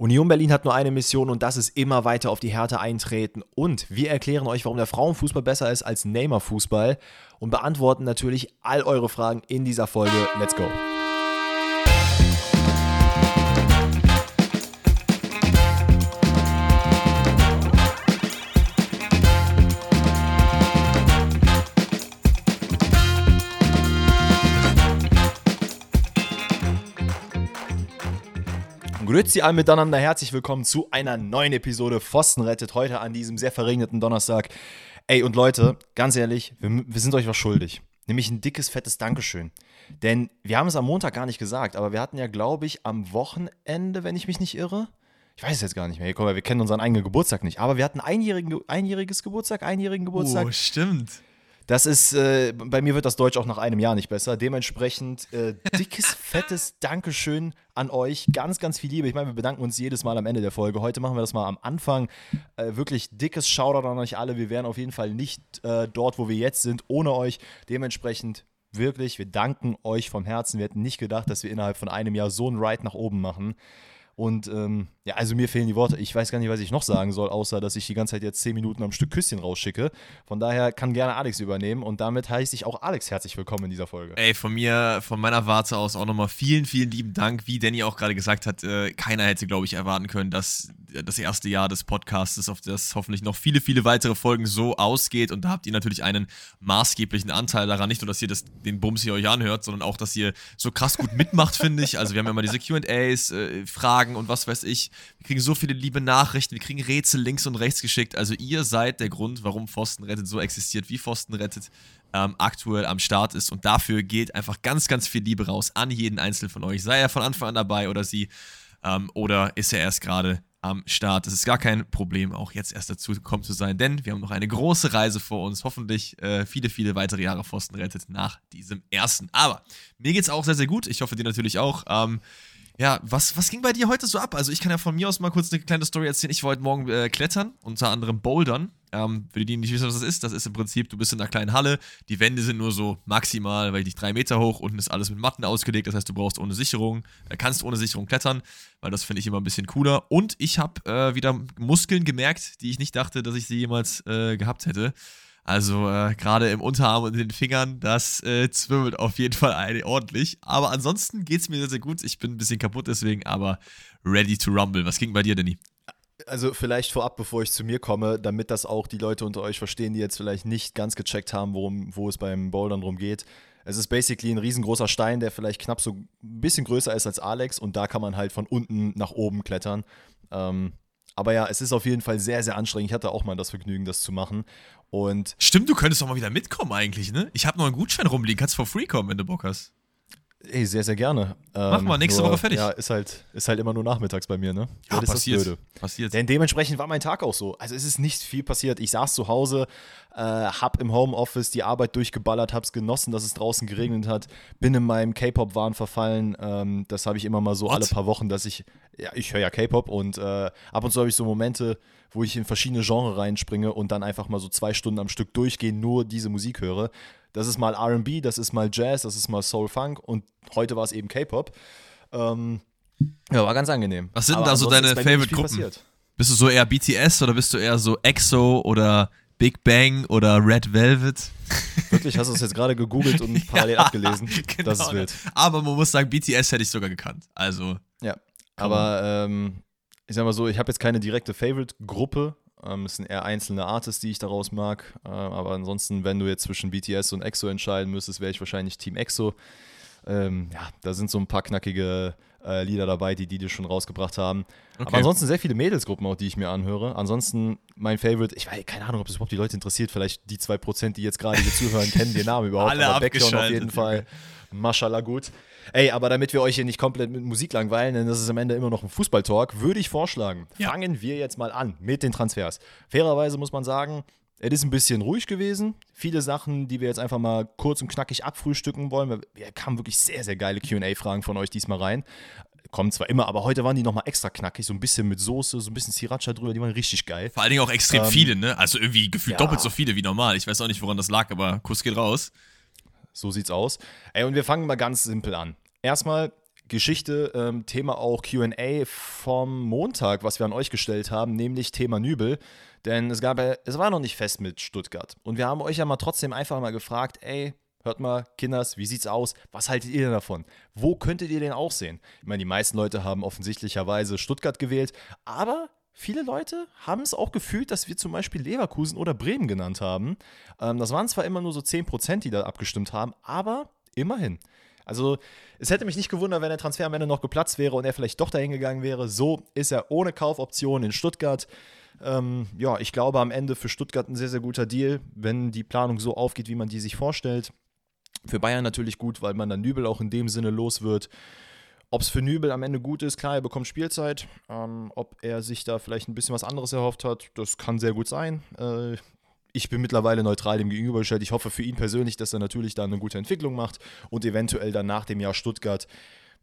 Union Berlin hat nur eine Mission und das ist immer weiter auf die Härte eintreten. Und wir erklären euch, warum der Frauenfußball besser ist als Neymar-Fußball und beantworten natürlich all eure Fragen in dieser Folge. Let's go! Grüezi alle miteinander, herzlich willkommen zu einer neuen Episode Pfosten rettet heute an diesem sehr verregneten Donnerstag. Ey und Leute, ganz ehrlich, wir, wir sind euch was schuldig. Nämlich ein dickes, fettes Dankeschön. Denn wir haben es am Montag gar nicht gesagt, aber wir hatten ja, glaube ich, am Wochenende, wenn ich mich nicht irre, ich weiß es jetzt gar nicht mehr. Mal, wir kennen unseren eigenen Geburtstag nicht. Aber wir hatten einjährigen, einjähriges Geburtstag, einjährigen Geburtstag. Oh, stimmt. Das ist, äh, bei mir wird das Deutsch auch nach einem Jahr nicht besser. Dementsprechend äh, dickes, fettes Dankeschön an euch. Ganz, ganz viel Liebe. Ich meine, wir bedanken uns jedes Mal am Ende der Folge. Heute machen wir das mal am Anfang. Äh, wirklich dickes Shoutout an euch alle. Wir wären auf jeden Fall nicht äh, dort, wo wir jetzt sind, ohne euch. Dementsprechend wirklich, wir danken euch vom Herzen. Wir hätten nicht gedacht, dass wir innerhalb von einem Jahr so einen Ride nach oben machen. Und ähm, ja, also mir fehlen die Worte. Ich weiß gar nicht, was ich noch sagen soll, außer dass ich die ganze Zeit jetzt zehn Minuten am Stück Küsschen rausschicke. Von daher kann gerne Alex übernehmen. Und damit heiße ich auch Alex herzlich willkommen in dieser Folge. Ey, von mir, von meiner Warte aus auch nochmal vielen, vielen lieben Dank. Wie Danny auch gerade gesagt hat, äh, keiner hätte, glaube ich, erwarten können, dass das erste Jahr des Podcasts, auf das hoffentlich noch viele, viele weitere Folgen so ausgeht. Und da habt ihr natürlich einen maßgeblichen Anteil daran. Nicht nur, dass ihr das, den Bums hier euch anhört, sondern auch, dass ihr so krass gut mitmacht, finde ich. Also wir haben ja immer diese QAs, äh, Fragen und was weiß ich. Wir kriegen so viele liebe Nachrichten, wir kriegen Rätsel links und rechts geschickt. Also ihr seid der Grund, warum Pfosten rettet so existiert, wie Pfosten rettet ähm, aktuell am Start ist. Und dafür geht einfach ganz, ganz viel Liebe raus an jeden Einzelnen von euch. Sei er von Anfang an dabei oder sie. Ähm, oder ist er erst gerade am Start. Es ist gar kein Problem, auch jetzt erst dazu gekommen zu sein, denn wir haben noch eine große Reise vor uns. Hoffentlich äh, viele, viele weitere Jahre Pfosten rettet nach diesem ersten. Aber mir geht es auch sehr, sehr gut. Ich hoffe, dir natürlich auch. Ähm, ja, was, was ging bei dir heute so ab? Also ich kann ja von mir aus mal kurz eine kleine Story erzählen. Ich war heute Morgen äh, klettern, unter anderem bouldern. Ähm, für die, die nicht wissen, was das ist, das ist im Prinzip, du bist in einer kleinen Halle, die Wände sind nur so maximal, weil ich nicht drei Meter hoch, unten ist alles mit Matten ausgelegt, das heißt, du brauchst ohne Sicherung, äh, kannst ohne Sicherung klettern, weil das finde ich immer ein bisschen cooler. Und ich habe äh, wieder Muskeln gemerkt, die ich nicht dachte, dass ich sie jemals äh, gehabt hätte. Also äh, gerade im Unterarm und in den Fingern, das äh, zwirbelt auf jeden Fall ordentlich. Aber ansonsten geht es mir sehr, sehr gut. Ich bin ein bisschen kaputt deswegen, aber ready to rumble. Was ging bei dir, Danny? Also vielleicht vorab, bevor ich zu mir komme, damit das auch die Leute unter euch verstehen, die jetzt vielleicht nicht ganz gecheckt haben, worum, wo es beim Bouldern drum geht. Es ist basically ein riesengroßer Stein, der vielleicht knapp so ein bisschen größer ist als Alex und da kann man halt von unten nach oben klettern. Ähm, aber ja, es ist auf jeden Fall sehr, sehr anstrengend. Ich hatte auch mal das Vergnügen, das zu machen. Und Stimmt, du könntest doch mal wieder mitkommen eigentlich, ne? Ich habe noch einen Gutschein rumliegen. Kannst for free kommen, wenn du Bock hast. Ey, sehr, sehr gerne. Mach mal, nächste nur, Woche fertig. Ja, ist halt, ist halt immer nur nachmittags bei mir, ne? Ja, das passiert. Ist das Blöde. Passiert. Denn dementsprechend war mein Tag auch so. Also es ist nicht viel passiert. Ich saß zu Hause, äh, hab im Homeoffice die Arbeit durchgeballert, hab's genossen, dass es draußen geregnet hat, bin in meinem K-Pop-Wahn verfallen. Ähm, das habe ich immer mal so What? alle paar Wochen, dass ich, ja, ich höre ja K-Pop und äh, ab und zu habe ich so Momente, wo ich in verschiedene Genres reinspringe und dann einfach mal so zwei Stunden am Stück durchgehen, nur diese Musik höre. Das ist mal RB, das ist mal Jazz, das ist mal Soul Funk und heute war es eben K-Pop. Ähm, ja, war ganz angenehm. Was sind Aber da so deine Favorite-Gruppen? passiert. Bist du so eher BTS oder bist du eher so EXO oder Big Bang oder Red Velvet? Wirklich, hast du es jetzt gerade gegoogelt und parallel Ja, abgelesen? genau. Das ist wild. Aber man muss sagen, BTS hätte ich sogar gekannt. Also, Ja, aber ähm, ich sag mal so, ich habe jetzt keine direkte Favorite-Gruppe. Ähm, es sind eher einzelne Artists, die ich daraus mag. Äh, aber ansonsten, wenn du jetzt zwischen BTS und EXO entscheiden müsstest, wäre ich wahrscheinlich Team EXO. Ähm, ja, da sind so ein paar knackige äh, Lieder dabei, die die schon rausgebracht haben. Okay. Aber ansonsten sehr viele Mädelsgruppen auch, die ich mir anhöre. Ansonsten mein Favorite, ich weiß keine Ahnung, ob das überhaupt die Leute interessiert. Vielleicht die 2%, die jetzt gerade hier zuhören, kennen den Namen überhaupt. Alle aber auf jeden Fall. Mashallah gut. Ey, aber damit wir euch hier nicht komplett mit Musik langweilen, denn das ist am Ende immer noch ein Fußballtalk, würde ich vorschlagen, Ja. fangen wir jetzt mal an mit den Transfers. Fairerweise muss man sagen, es ist ein bisschen ruhig gewesen. Viele Sachen, die wir jetzt einfach mal kurz und knackig abfrühstücken wollen. weil Wir kamen wirklich sehr, sehr geile QA-Fragen von euch diesmal rein. Kommen zwar immer, aber heute waren die nochmal extra knackig. So ein bisschen mit Soße, so ein bisschen Sriracha drüber. Die waren richtig geil. vor allen Dingen auch extrem Ähm, viele, ne? Also irgendwie gefühlt ja. doppelt so viele wie normal. Ich weiß auch nicht, woran das lag, aber Kuss geht raus. So sieht's aus. Ey, und wir fangen mal ganz simpel an. Erstmal Geschichte, ähm, Thema auch QA vom Montag, was wir an euch gestellt haben, nämlich Thema Nübel. Denn es gab es war noch nicht fest mit Stuttgart. Und wir haben euch ja mal trotzdem einfach mal gefragt, ey, hört mal, Kinders, wie sieht's aus? Was haltet ihr denn davon? Wo könntet ihr den auch sehen? Ich meine, die meisten Leute haben offensichtlicherweise Stuttgart gewählt, aber viele Leute haben es auch gefühlt, dass wir zum Beispiel Leverkusen oder Bremen genannt haben. Ähm, das waren zwar immer nur so 10%, die da abgestimmt haben, aber immerhin. Also es hätte mich nicht gewundert, wenn der Transfer am Ende noch geplatzt wäre und er vielleicht doch dahin gegangen wäre. So ist er ohne Kaufoption in Stuttgart. Ähm, ja, ich glaube am Ende für Stuttgart ein sehr, sehr guter Deal, wenn die Planung so aufgeht, wie man die sich vorstellt. Für Bayern natürlich gut, weil man dann Nübel auch in dem Sinne los wird. Ob es für Nübel am Ende gut ist, klar, er bekommt Spielzeit. Ähm, ob er sich da vielleicht ein bisschen was anderes erhofft hat, das kann sehr gut sein. Äh, ich bin mittlerweile neutral dem gegenübergestellt. Ich hoffe für ihn persönlich, dass er natürlich da eine gute Entwicklung macht und eventuell dann nach dem Jahr Stuttgart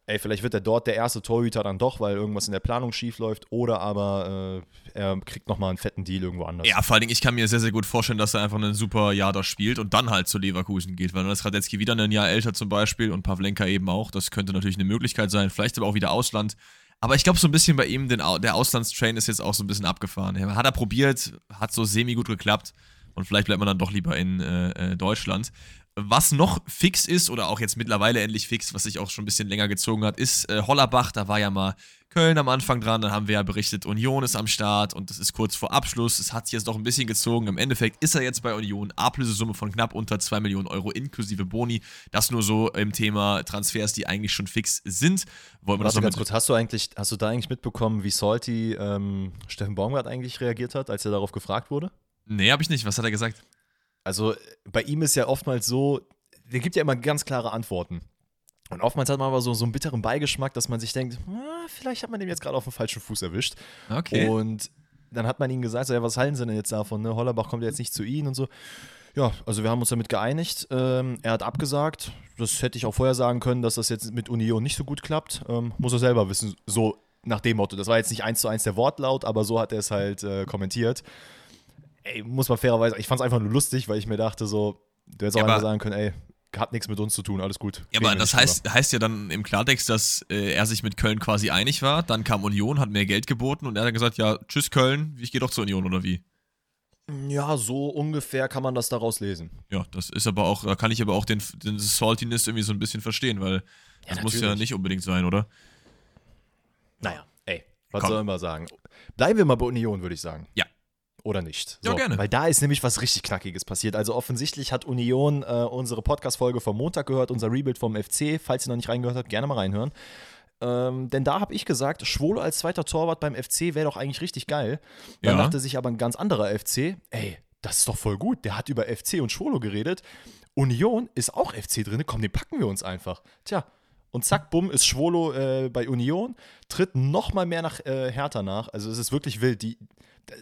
ey, vielleicht wird er dort der erste Torhüter dann doch, weil irgendwas in der Planung schief läuft, oder aber äh, er kriegt nochmal einen fetten Deal irgendwo anders. Ja, vor allen Dingen, ich kann mir sehr, sehr gut vorstellen, dass er einfach ein super Jahr da spielt und dann halt zu Leverkusen geht, weil dann ist Radetzky wieder ein Jahr älter zum Beispiel und Pavlenka eben auch. Das könnte natürlich eine Möglichkeit sein, vielleicht aber auch wieder Ausland. Aber ich glaube, so ein bisschen bei ihm, den, der Auslandstrain ist jetzt auch so ein bisschen abgefahren. Hat er probiert, hat so semi gut geklappt und vielleicht bleibt man dann doch lieber in äh, äh, Deutschland. Was noch fix ist, oder auch jetzt mittlerweile endlich fix, was sich auch schon ein bisschen länger gezogen hat, ist äh, Hollerbach. Da war ja mal Köln am Anfang dran, dann haben wir ja berichtet, Union ist am Start und das ist kurz vor Abschluss. Es hat sich jetzt doch ein bisschen gezogen. Im Endeffekt ist er jetzt bei Union. Ablösesumme von knapp unter 2 Millionen Euro inklusive Boni. Das nur so im Thema Transfers, die eigentlich schon fix sind. Wollen wir Warte das ganz kurz, hast du eigentlich, hast du da eigentlich mitbekommen, wie Salty ähm, Steffen Baumgart eigentlich reagiert hat, als er darauf gefragt wurde? Nee, habe ich nicht. Was hat er gesagt? Also bei ihm ist ja oftmals so, der gibt ja immer ganz klare Antworten. Und oftmals hat man aber so, so einen bitteren Beigeschmack, dass man sich denkt, ah, vielleicht hat man den jetzt gerade auf dem falschen Fuß erwischt. Okay. Und dann hat man ihm gesagt, so, ja, was halten sie denn jetzt davon? Ne? Hollerbach kommt jetzt nicht zu ihnen und so. Ja, also wir haben uns damit geeinigt. Ähm, er hat abgesagt. Das hätte ich auch vorher sagen können, dass das jetzt mit Union nicht so gut klappt. Ähm, muss er selber wissen. So nach dem Motto. Das war jetzt nicht eins zu eins der Wortlaut, aber so hat er es halt äh, kommentiert ey, muss man fairerweise, ich fand es einfach nur lustig, weil ich mir dachte, so, du hättest auch ja, einfach sagen können, ey, hat nichts mit uns zu tun, alles gut. Ja, aber das heißt, heißt ja dann im Klartext, dass äh, er sich mit Köln quasi einig war, dann kam Union, hat mehr Geld geboten und er hat gesagt, ja, tschüss Köln, ich gehe doch zur Union oder wie? Ja, so ungefähr kann man das daraus lesen. Ja, das ist aber auch, da kann ich aber auch den, den Saltiness irgendwie so ein bisschen verstehen, weil das ja, muss ja nicht unbedingt sein, oder? Naja, ey, was Komm. soll man sagen? Bleiben wir mal bei Union, würde ich sagen. Ja oder nicht. So, ja, gerne. Weil da ist nämlich was richtig Knackiges passiert. Also offensichtlich hat Union äh, unsere Podcast-Folge vom Montag gehört, unser Rebuild vom FC. Falls ihr noch nicht reingehört habt, gerne mal reinhören. Ähm, denn da habe ich gesagt, Schwolo als zweiter Torwart beim FC wäre doch eigentlich richtig geil. Dann ja. dachte sich aber ein ganz anderer FC, ey, das ist doch voll gut. Der hat über FC und Schwolo geredet. Union ist auch FC drin. Komm, den packen wir uns einfach. Tja, und zack, bumm, ist Schwolo äh, bei Union, tritt noch mal mehr nach äh, Hertha nach. Also es ist wirklich wild. Die,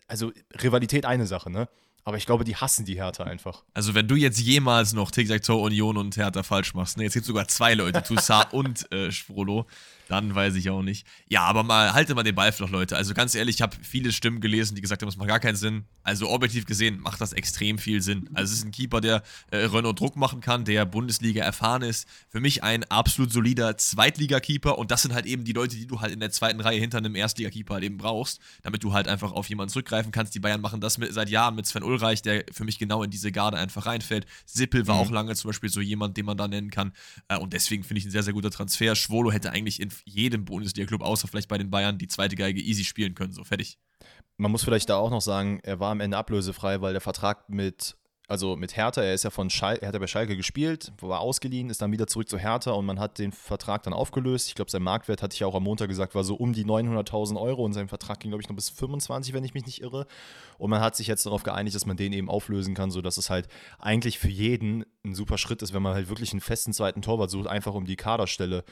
also Rivalität eine Sache, ne? Aber ich glaube, die hassen die Hertha einfach. Also, wenn du jetzt jemals noch Tic-Tac-Toe, Union und Hertha falsch machst, ne? Jetzt gibt es sogar zwei Leute, Toussaint und äh, Sprolo. Dann weiß ich auch nicht. Ja, aber mal, halte mal den Ball flach, Leute. Also ganz ehrlich, ich habe viele Stimmen gelesen, die gesagt haben, das macht gar keinen Sinn. Also objektiv gesehen macht das extrem viel Sinn. Also es ist ein Keeper, der äh, Renault Druck machen kann, der Bundesliga erfahren ist. Für mich ein absolut solider Zweitliga-Keeper und das sind halt eben die Leute, die du halt in der zweiten Reihe hinter einem Erstliga-Keeper halt eben brauchst, damit du halt einfach auf jemanden zurückgreifen kannst. Die Bayern machen das mit, seit Jahren mit Sven Ulreich, der für mich genau in diese Garde einfach reinfällt. Sippel war mhm. auch lange zum Beispiel so jemand, den man da nennen kann. Äh, und deswegen finde ich ein sehr, sehr guter Transfer. Schwolo hätte eigentlich in jedem Bundesliga-Club, außer vielleicht bei den Bayern, die zweite Geige easy spielen können. So, fertig. Man muss vielleicht da auch noch sagen, er war am Ende ablösefrei, weil der Vertrag mit also mit Hertha, er ist ja von Schal er hat ja bei Schalke gespielt, war ausgeliehen, ist dann wieder zurück zu Hertha und man hat den Vertrag dann aufgelöst. Ich glaube, sein Marktwert, hatte ich ja auch am Montag gesagt, war so um die 900.000 Euro und sein Vertrag ging, glaube ich, noch bis 25, wenn ich mich nicht irre. Und man hat sich jetzt darauf geeinigt, dass man den eben auflösen kann, sodass es halt eigentlich für jeden ein super Schritt ist, wenn man halt wirklich einen festen zweiten Torwart sucht, einfach um die Kaderstelle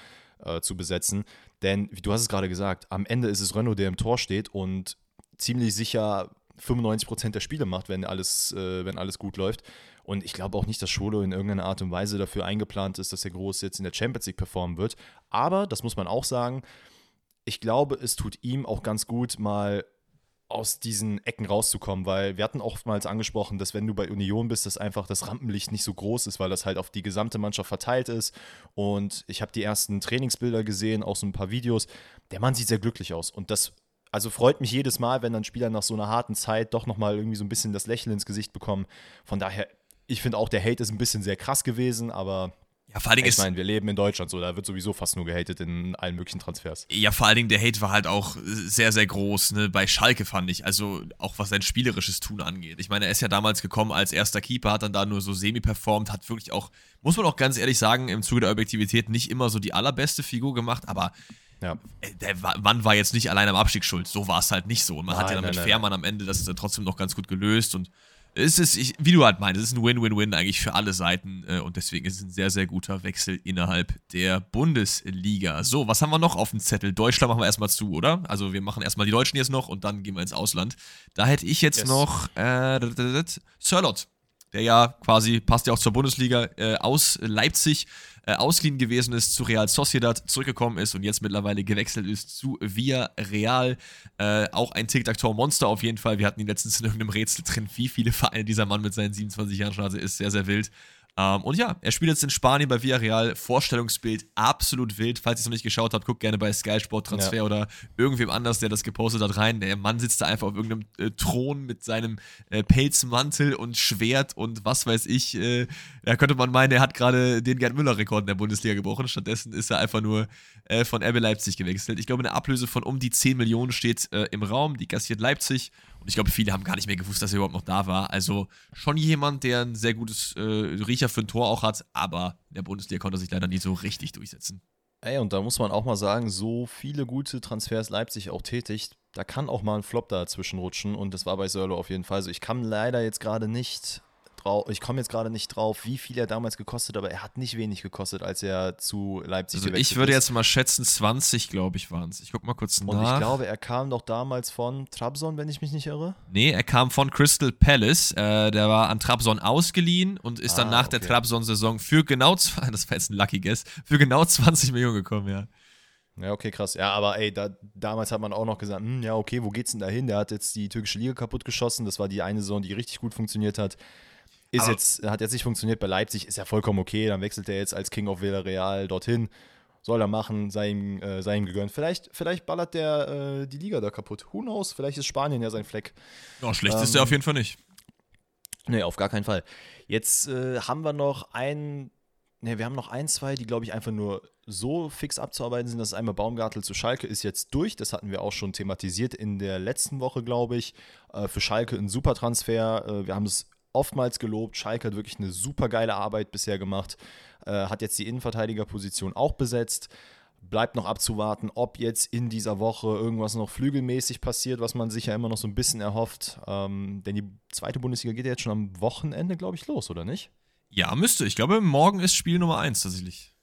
äh, zu besetzen. Denn, wie du hast es gerade gesagt, am Ende ist es Renault, der im Tor steht und ziemlich sicher 95% der Spiele macht, wenn alles, äh, wenn alles gut läuft. Und ich glaube auch nicht, dass Scholo in irgendeiner Art und Weise dafür eingeplant ist, dass der Groß jetzt in der Champions League performen wird. Aber, das muss man auch sagen, ich glaube, es tut ihm auch ganz gut, mal aus diesen Ecken rauszukommen, weil wir hatten oftmals angesprochen, dass wenn du bei Union bist, dass einfach das Rampenlicht nicht so groß ist, weil das halt auf die gesamte Mannschaft verteilt ist. Und ich habe die ersten Trainingsbilder gesehen, auch so ein paar Videos. Der Mann sieht sehr glücklich aus und das also freut mich jedes Mal, wenn dann Spieler nach so einer harten Zeit doch nochmal irgendwie so ein bisschen das Lächeln ins Gesicht bekommen. Von daher, ich finde auch, der Hate ist ein bisschen sehr krass gewesen, aber ja, vor allen Dingen ich meine, wir leben in Deutschland so, da wird sowieso fast nur gehatet in allen möglichen Transfers. Ja, vor allen Dingen der Hate war halt auch sehr, sehr groß, ne? Bei Schalke fand ich, also auch was sein spielerisches Tun angeht. Ich meine, er ist ja damals gekommen als erster Keeper, hat dann da nur so semi-performt, hat wirklich auch, muss man auch ganz ehrlich sagen, im Zuge der Objektivität nicht immer so die allerbeste Figur gemacht, aber ja. Äh, der Mann war jetzt nicht allein am Abstieg schuld. So war es halt nicht so. Und man nein, hat ja dann mit Fährmann am Ende das dann trotzdem noch ganz gut gelöst und es ist, ich, wie du halt meinst, es ist ein Win-Win-Win eigentlich für alle Seiten äh, und deswegen ist es ein sehr, sehr guter Wechsel innerhalb der Bundesliga. So, was haben wir noch auf dem Zettel? Deutschland machen wir erstmal zu, oder? Also wir machen erstmal die Deutschen jetzt noch und dann gehen wir ins Ausland. Da hätte ich jetzt yes. noch äh, Sirlot, der ja quasi, passt ja auch zur Bundesliga, äh, aus Leipzig äh, ausgeliehen gewesen ist zu Real Sociedad, zurückgekommen ist und jetzt mittlerweile gewechselt ist zu Via Real. Äh, auch ein Tic-Tac-Toe-Monster auf jeden Fall. Wir hatten ihn letztens in irgendeinem Rätsel drin, wie viele Vereine dieser Mann mit seinen 27 Jahren schon hatte, ist sehr, sehr wild. Ähm, und ja, er spielt jetzt in Spanien bei Villarreal. Vorstellungsbild absolut wild. Falls ihr es noch nicht geschaut habt, guckt gerne bei Sky Sport Transfer ja. oder irgendwem anders, der das gepostet hat, rein. Der Mann sitzt da einfach auf irgendeinem äh, Thron mit seinem äh, Pelzmantel und Schwert und was weiß ich. Äh, da könnte man meinen, er hat gerade den Gerd Müller-Rekord in der Bundesliga gebrochen. Stattdessen ist er einfach nur äh, von RB Leipzig gewechselt. Ich glaube, eine Ablöse von um die 10 Millionen steht äh, im Raum. Die kassiert Leipzig. Und ich glaube, viele haben gar nicht mehr gewusst, dass er überhaupt noch da war. Also schon jemand, der ein sehr gutes äh, Riecher für ein Tor auch hat, aber in der Bundesliga konnte er sich leider nicht so richtig durchsetzen. Ey, und da muss man auch mal sagen, so viele gute Transfers Leipzig auch tätigt, da kann auch mal ein Flop dazwischen rutschen und das war bei Sörlo auf jeden Fall so. Ich kann leider jetzt gerade nicht drauf, ich komme jetzt gerade nicht drauf, wie viel er damals gekostet, aber er hat nicht wenig gekostet, als er zu Leipzig also ist. Ich würde jetzt mal schätzen, 20, glaube ich, waren es. Ich gucke mal kurz nach. Und ich glaube, er kam doch damals von Trabzon, wenn ich mich nicht irre. Nee, er kam von Crystal Palace. Äh, der war an Trabzon ausgeliehen und ist ah, dann nach okay. der Trabzon-Saison für genau, das war jetzt ein Lucky Guess, für genau 20 Millionen gekommen, ja. Ja, okay, krass. Ja, aber ey, da, damals hat man auch noch gesagt, hm, ja, okay, wo geht's denn da hin? Der hat jetzt die türkische Liga kaputt geschossen. Das war die eine Saison, die richtig gut funktioniert hat. Ist jetzt, hat jetzt nicht funktioniert bei Leipzig, ist ja vollkommen okay. Dann wechselt er jetzt als King of Villarreal dorthin. Soll er machen, sei ihm, äh, sei ihm gegönnt. Vielleicht, vielleicht ballert der äh, die Liga da kaputt. Who knows? Vielleicht ist Spanien ja sein Fleck. Ja, schlecht ähm, ist er auf jeden Fall nicht. Nee, auf gar keinen Fall. Jetzt äh, haben wir noch ein, ne, wir haben noch ein, zwei, die, glaube ich, einfach nur so fix abzuarbeiten sind. Das ist einmal Baumgartel zu Schalke ist jetzt durch. Das hatten wir auch schon thematisiert in der letzten Woche, glaube ich. Äh, für Schalke ein super Transfer. Äh, wir haben es oftmals gelobt. Schalke hat wirklich eine super geile Arbeit bisher gemacht. Äh, hat jetzt die Innenverteidigerposition auch besetzt. Bleibt noch abzuwarten, ob jetzt in dieser Woche irgendwas noch flügelmäßig passiert, was man sich ja immer noch so ein bisschen erhofft. Ähm, denn die zweite Bundesliga geht ja jetzt schon am Wochenende, glaube ich, los, oder nicht? Ja, müsste. Ich glaube, morgen ist Spiel Nummer 1 tatsächlich.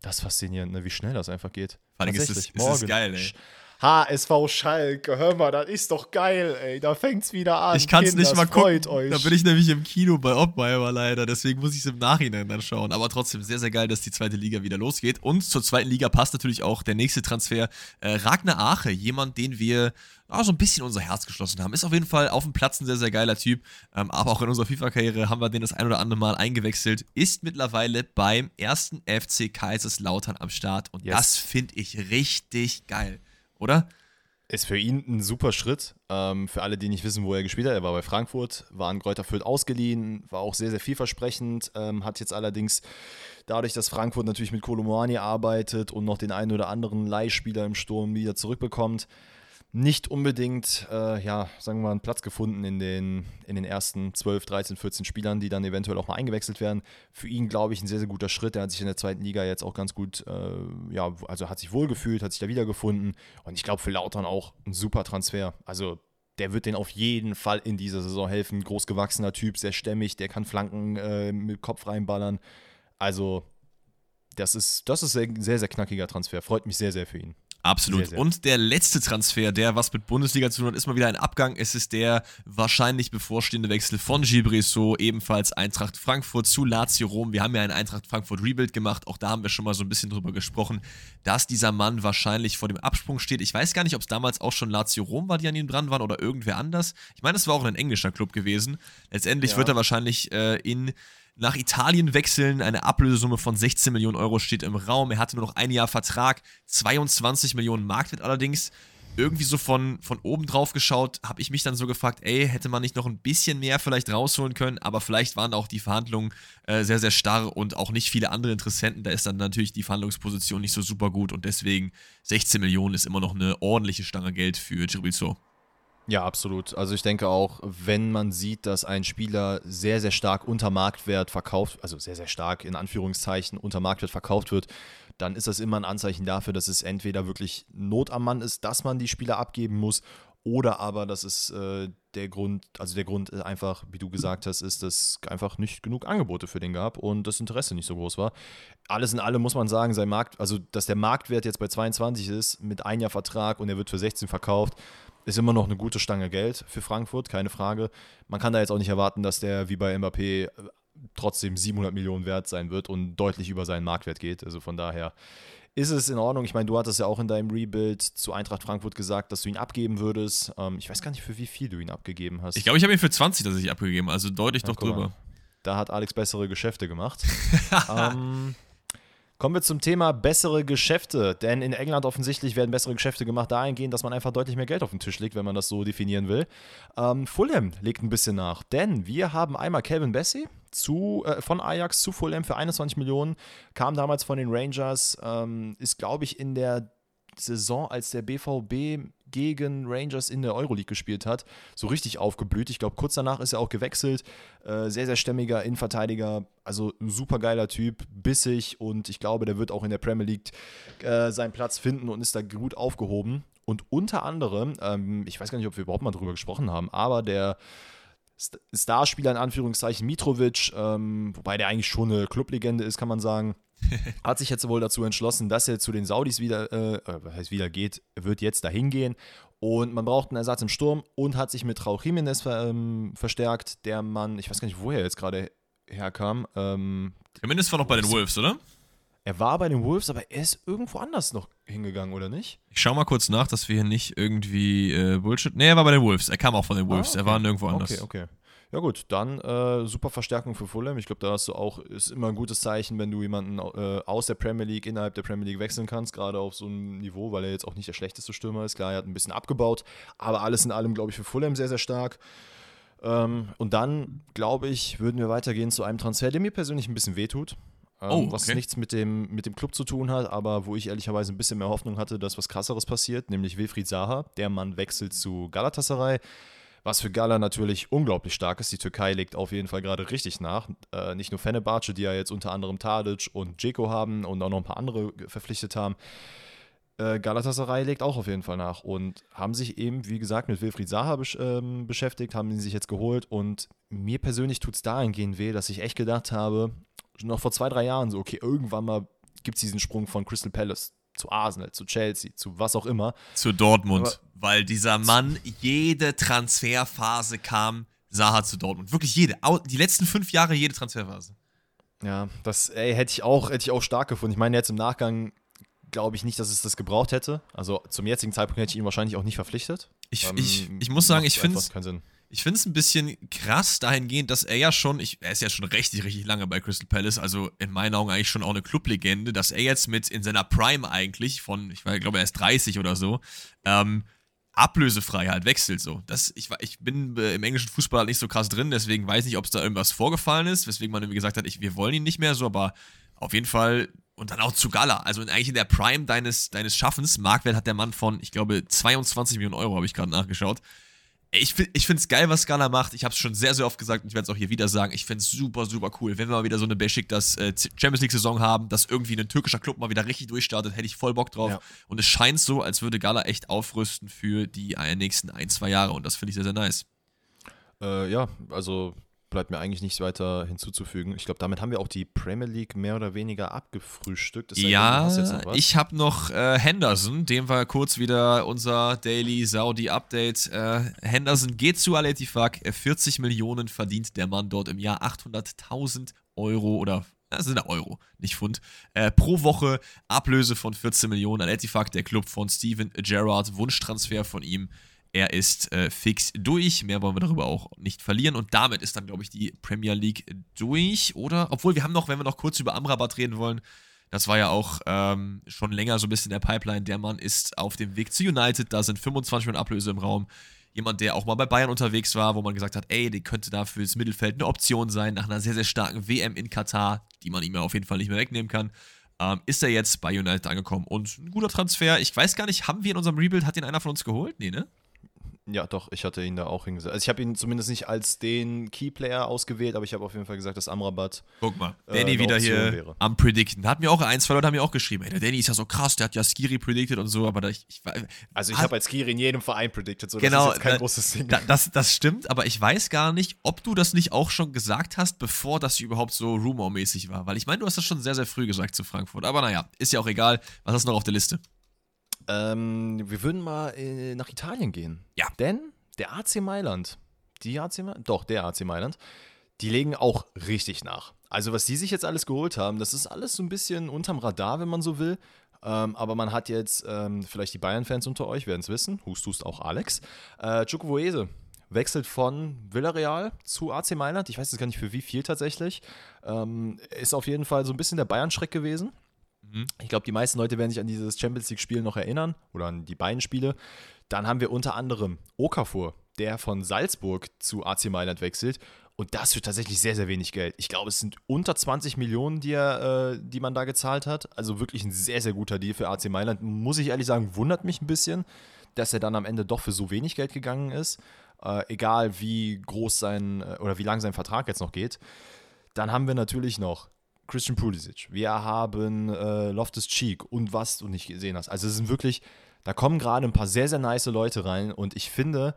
Das ist faszinierend, ne? wie schnell das einfach geht. Vor allem ist es, ist es geil, ey. HSV Schalke, hör mal, das ist doch geil, ey. Da fängt's wieder an. Ich kann's Kinder, nicht mal gucken. Euch. Da bin ich nämlich im Kino bei Oppmeier leider, deswegen muss ich es im Nachhinein dann schauen. Aber trotzdem sehr, sehr geil, dass die zweite Liga wieder losgeht. Und zur zweiten Liga passt natürlich auch der nächste Transfer. Äh, Ragnar Ache, jemand, den wir ja, so ein bisschen unser Herz geschlossen haben. Ist auf jeden Fall auf dem Platz ein sehr, sehr geiler Typ. Ähm, aber auch in unserer FIFA-Karriere haben wir den das ein oder andere Mal eingewechselt. Ist mittlerweile beim ersten FC Kaiserslautern am Start. Und yes. das finde ich richtig geil, oder? Ist für ihn ein super Schritt. Ähm, für alle, die nicht wissen, wo er gespielt hat, er war bei Frankfurt, war an Kräuter Fürth ausgeliehen, war auch sehr, sehr vielversprechend. Ähm, hat jetzt allerdings dadurch, dass Frankfurt natürlich mit Kolomani arbeitet und noch den einen oder anderen Leihspieler im Sturm wieder zurückbekommt, nicht unbedingt, äh, ja, sagen wir mal, einen Platz gefunden in den, in den ersten 12, 13, 14 Spielern, die dann eventuell auch mal eingewechselt werden. Für ihn, glaube ich, ein sehr, sehr guter Schritt. Er hat sich in der zweiten Liga jetzt auch ganz gut, äh, ja, also hat sich wohlgefühlt, hat sich da wiedergefunden. Und ich glaube, für Lautern auch ein super Transfer. Also der wird den auf jeden Fall in dieser Saison helfen. Großgewachsener Typ, sehr stämmig, der kann Flanken äh, mit Kopf reinballern. Also, das ist, das ist ein sehr, sehr knackiger Transfer. Freut mich sehr, sehr für ihn. Absolut. Sehr, sehr. Und der letzte Transfer, der was mit Bundesliga zu tun hat, ist mal wieder ein Abgang. Es ist der wahrscheinlich bevorstehende Wechsel von Gilbresso, ebenfalls Eintracht Frankfurt zu Lazio Rom. Wir haben ja ein Eintracht Frankfurt Rebuild gemacht. Auch da haben wir schon mal so ein bisschen drüber gesprochen, dass dieser Mann wahrscheinlich vor dem Absprung steht. Ich weiß gar nicht, ob es damals auch schon Lazio Rom war, die an ihm dran waren oder irgendwer anders. Ich meine, es war auch ein englischer Club gewesen. Letztendlich ja. wird er wahrscheinlich äh, in nach Italien wechseln. Eine Ablösesumme von 16 Millionen Euro steht im Raum. Er hatte nur noch ein Jahr Vertrag, 22 Millionen Marktwert allerdings. Irgendwie so von, von oben drauf geschaut, habe ich mich dann so gefragt, ey, hätte man nicht noch ein bisschen mehr vielleicht rausholen können, aber vielleicht waren auch die Verhandlungen äh, sehr, sehr starr und auch nicht viele andere Interessenten. Da ist dann natürlich die Verhandlungsposition nicht so super gut und deswegen 16 Millionen ist immer noch eine ordentliche Stange Geld für Girilso. Ja, absolut. Also ich denke auch, wenn man sieht, dass ein Spieler sehr, sehr stark unter Marktwert verkauft, also sehr, sehr stark in Anführungszeichen unter Marktwert verkauft wird, dann ist das immer ein Anzeichen dafür, dass es entweder wirklich Not am Mann ist, dass man die Spieler abgeben muss, oder aber, dass es äh, der Grund, also der Grund einfach, wie du gesagt hast, ist, dass einfach nicht genug Angebote für den gab und das Interesse nicht so groß war. Alles in allem muss man sagen, sein Markt, also dass der Marktwert jetzt bei 22 ist mit ein Jahr Vertrag und er wird für 16 verkauft, ist immer noch eine gute Stange Geld für Frankfurt, keine Frage. Man kann da jetzt auch nicht erwarten, dass der wie bei Mbappé äh, trotzdem 700 Millionen wert sein wird und deutlich über seinen Marktwert geht. Also von daher ist es in Ordnung. Ich meine, du hattest ja auch in deinem Rebuild zu Eintracht Frankfurt gesagt, dass du ihn abgeben würdest. Ähm, ich weiß gar nicht, für wie viel du ihn abgegeben hast. Ich glaube, ich habe ihn für 20 dass ich abgegeben, also deutlich ja, doch drüber. Da hat Alex bessere Geschäfte gemacht. ähm, Kommen wir zum Thema bessere Geschäfte, denn in England offensichtlich werden bessere Geschäfte gemacht dahingehend, dass man einfach deutlich mehr Geld auf den Tisch legt, wenn man das so definieren will. Ähm, Fulham legt ein bisschen nach, denn wir haben einmal Calvin Bessie zu, äh, von Ajax zu Fulham für 21 Millionen, kam damals von den Rangers, ähm, ist glaube ich in der Saison, als der BVB gegen Rangers in der Euroleague gespielt hat, so richtig aufgeblüht. Ich glaube, kurz danach ist er auch gewechselt. Äh, sehr, sehr stämmiger Innenverteidiger, also super geiler Typ, bissig und ich glaube, der wird auch in der Premier League äh, seinen Platz finden und ist da gut aufgehoben. Und unter anderem, ähm, ich weiß gar nicht, ob wir überhaupt mal drüber gesprochen haben, aber der Starspieler in Anführungszeichen Mitrovic, ähm, wobei der eigentlich schon eine Clublegende ist, kann man sagen, hat sich jetzt wohl dazu entschlossen, dass er zu den Saudis wieder, äh, äh, was heißt wieder geht, wird jetzt dahin gehen. Und man braucht einen Ersatz im Sturm und hat sich mit Raúl Jiménez ver, ähm, verstärkt, der Mann, ich weiß gar nicht, woher er jetzt gerade herkam. Ähm, Jiménez war noch bei den Wolves, oder? Er war bei den Wolves, aber er ist irgendwo anders noch hingegangen, oder nicht? Ich schau mal kurz nach, dass wir hier nicht irgendwie äh, Bullshit. Nee, er war bei den Wolves. Er kam auch von den Wolves. Ah, okay. Er war nirgendwo anders. Okay, okay. Ja gut, dann äh, super Verstärkung für Fulham. Ich glaube, da hast du auch, ist immer ein gutes Zeichen, wenn du jemanden äh, aus der Premier League innerhalb der Premier League wechseln kannst, gerade auf so einem Niveau, weil er jetzt auch nicht der schlechteste Stürmer ist. Klar, er hat ein bisschen abgebaut, aber alles in allem, glaube ich, für Fulham sehr, sehr stark. Ähm, und dann, glaube ich, würden wir weitergehen zu einem Transfer, der mir persönlich ein bisschen wehtut. Ähm, oh, okay. Was nichts mit dem, mit dem Club zu tun hat, aber wo ich ehrlicherweise ein bisschen mehr Hoffnung hatte, dass was krasseres passiert, nämlich Wilfried Zaha. Der Mann wechselt zu Galatasaray was für Gala natürlich unglaublich stark ist. Die Türkei legt auf jeden Fall gerade richtig nach. Äh, nicht nur Fenerbahce, die ja jetzt unter anderem Tadic und Dzeko haben und auch noch ein paar andere verpflichtet haben. Äh, Galatasaray legt auch auf jeden Fall nach und haben sich eben, wie gesagt, mit Wilfried Zaha besch ähm, beschäftigt, haben ihn sich jetzt geholt und mir persönlich tut es dahingehend weh, dass ich echt gedacht habe, noch vor zwei, drei Jahren so, okay, irgendwann mal gibt es diesen Sprung von Crystal Palace zu Arsenal, zu Chelsea, zu was auch immer. Zu Dortmund, Aber, weil dieser Mann jede Transferphase kam, Saha zu Dortmund. Wirklich jede. Die letzten fünf Jahre jede Transferphase. Ja, das ey, hätte ich auch, hätte ich auch stark gefunden. Ich meine, jetzt im Nachgang glaube ich nicht, dass es das gebraucht hätte. Also zum jetzigen Zeitpunkt hätte ich ihn wahrscheinlich auch nicht verpflichtet. Ich, ähm, ich, ich muss sagen, ich finde es ich finde es ein bisschen krass dahingehend, dass er ja schon, ich, er ist ja schon richtig, richtig lange bei Crystal Palace, also in meinen Augen eigentlich schon auch eine Clublegende, dass er jetzt mit in seiner Prime eigentlich von, ich glaube, er ist 30 oder so, ähm, ablösefrei halt wechselt so. Das, ich, ich bin äh, im englischen Fußball halt nicht so krass drin, deswegen weiß ich nicht, ob es da irgendwas vorgefallen ist, weswegen man irgendwie gesagt hat, ich, wir wollen ihn nicht mehr so, aber auf jeden Fall und dann auch zu Gala. Also eigentlich in der Prime deines, deines Schaffens. Marktwert hat der Mann von, ich glaube, 22 Millionen Euro, habe ich gerade nachgeschaut. Ich, ich finde es geil, was Scala macht. Ich habe es schon sehr, sehr oft gesagt und ich werde es auch hier wieder sagen. Ich finde es super, super cool. Wenn wir mal wieder so eine Basic das äh, Champions League-Saison haben, dass irgendwie ein türkischer Club mal wieder richtig durchstartet, hätte ich voll Bock drauf. Ja. Und es scheint so, als würde Gala echt aufrüsten für die nächsten ein, zwei Jahre und das finde ich sehr, sehr nice. Äh, ja, also bleibt mir eigentlich nichts weiter hinzuzufügen. Ich glaube, damit haben wir auch die Premier League mehr oder weniger abgefrühstückt. ja, ich habe noch äh, Henderson, dem war kurz wieder unser Daily Saudi Update. Äh, Henderson geht zu Al 40 Millionen verdient der Mann dort im Jahr, 800.000 Euro oder das sind Euro, nicht Pfund. Äh, pro Woche Ablöse von 14 Millionen. Al der Club von Steven Gerrard, Wunschtransfer von ihm. Er ist äh, fix durch. Mehr wollen wir darüber auch nicht verlieren. Und damit ist dann, glaube ich, die Premier League durch. Oder? Obwohl, wir haben noch, wenn wir noch kurz über Amrabat reden wollen, das war ja auch ähm, schon länger so ein bisschen der Pipeline. Der Mann ist auf dem Weg zu United. Da sind 25 Millionen Ablöse im Raum. Jemand, der auch mal bei Bayern unterwegs war, wo man gesagt hat, ey, der könnte da fürs Mittelfeld eine Option sein, nach einer sehr, sehr starken WM in Katar, die man ihm ja auf jeden Fall nicht mehr wegnehmen kann. Ähm, ist er jetzt bei United angekommen und ein guter Transfer. Ich weiß gar nicht, haben wir in unserem Rebuild, hat ihn einer von uns geholt? Nee, ne? Ja, doch, ich hatte ihn da auch hingesetzt. Also ich habe ihn zumindest nicht als den Keyplayer ausgewählt, aber ich habe auf jeden Fall gesagt, dass Amrabat. Guck mal, äh, Danny wieder hier wäre. am Predicten. Hat mir auch ein, zwei Leute haben mir auch geschrieben, ey, der Danny ist ja so krass, der hat ja Skiri predicted und so, aber ich, ich Also ich habe als Skiri in jedem Verein predicted, so genau, das ist kein da, großes Ding. Da, das, das stimmt, aber ich weiß gar nicht, ob du das nicht auch schon gesagt hast, bevor das überhaupt so rumormäßig war. Weil ich meine, du hast das schon sehr, sehr früh gesagt zu Frankfurt. Aber naja, ist ja auch egal. Was hast du noch auf der Liste? Ähm, wir würden mal äh, nach Italien gehen. Ja. Denn der AC Mailand, die AC Mailand, doch, der AC Mailand, die legen auch richtig nach. Also, was die sich jetzt alles geholt haben, das ist alles so ein bisschen unterm Radar, wenn man so will. Ähm, aber man hat jetzt, ähm, vielleicht die Bayern-Fans unter euch werden es wissen, hust, hust auch Alex, äh, Chukwueze wechselt von Villarreal zu AC Mailand. Ich weiß jetzt gar nicht für wie viel tatsächlich. Ähm, ist auf jeden Fall so ein bisschen der Bayern-Schreck gewesen. Mhm. Ich glaube, die meisten Leute werden sich an dieses Champions League-Spiel noch erinnern oder an die beiden Spiele. Dann haben wir unter anderem Okafor, der von Salzburg zu AC Mailand wechselt. Und das für tatsächlich sehr, sehr wenig Geld. Ich glaube, es sind unter 20 Millionen, die, er, äh, die man da gezahlt hat. Also wirklich ein sehr, sehr guter Deal für AC Mailand. Muss ich ehrlich sagen, wundert mich ein bisschen, dass er dann am Ende doch für so wenig Geld gegangen ist. Äh, egal wie groß sein äh, oder wie lang sein Vertrag jetzt noch geht. Dann haben wir natürlich noch Christian Pulisic. Wir haben äh, Loftus Cheek und was du nicht gesehen hast. Also es sind wirklich da kommen gerade ein paar sehr, sehr nice Leute rein und ich finde,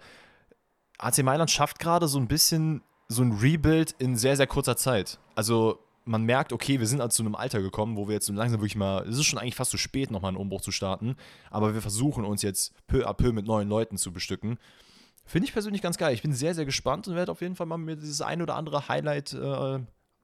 AC Mailand schafft gerade so ein bisschen so ein Rebuild in sehr, sehr kurzer Zeit. Also man merkt, okay, wir sind also zu einem Alter gekommen, wo wir jetzt so langsam wirklich mal, es ist schon eigentlich fast zu spät, nochmal einen Umbruch zu starten, aber wir versuchen uns jetzt peu à peu mit neuen Leuten zu bestücken. Finde ich persönlich ganz geil. Ich bin sehr, sehr gespannt und werde auf jeden Fall mal mir dieses ein oder andere Highlight äh,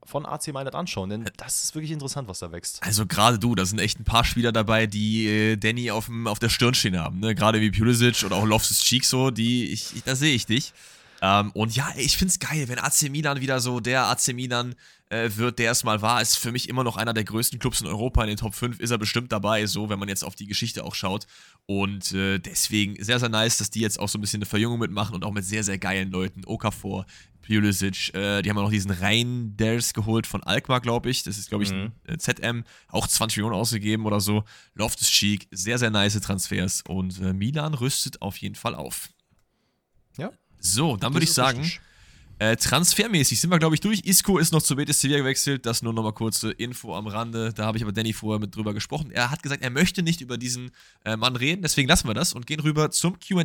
von AC Mailand anschauen, denn das ist wirklich interessant, was da wächst. Also gerade du, da sind echt ein paar Spieler dabei, die äh, Danny auf, auf der Stirn stehen haben, ne? gerade wie Pulisic oder auch Loftus Cheek so, die, ich, ich da sehe ich dich. Ähm, und ja, ich finde es geil, wenn AC Milan wieder so der AC Milan äh, wird, der es mal war, ist für mich immer noch einer der größten Clubs in Europa. In den Top 5 ist er bestimmt dabei, so, wenn man jetzt auf die Geschichte auch schaut. Und äh, deswegen sehr, sehr nice, dass die jetzt auch so ein bisschen eine Verjüngung mitmachen und auch mit sehr, sehr geilen Leuten. Okafor, Pulisic, äh, die haben auch noch diesen Reinders geholt von Alkmaar, glaube ich. Das ist, glaube ich, mhm. ein äh, ZM, auch 20 Millionen ausgegeben oder so. Loftus Cheek, sehr, sehr nice Transfers und äh, Milan rüstet auf jeden Fall auf. Ja. So, dann würde ich sagen, richtig. Äh, transfermäßig sind wir, glaube ich, durch. Isco ist noch zu Betis Sevilla gewechselt. Das nur nochmal kurze Info am Rande. Da habe ich aber Danny vorher mit drüber gesprochen. Er hat gesagt, er möchte nicht über diesen äh, Mann reden. Deswegen lassen wir das und gehen rüber zum QA.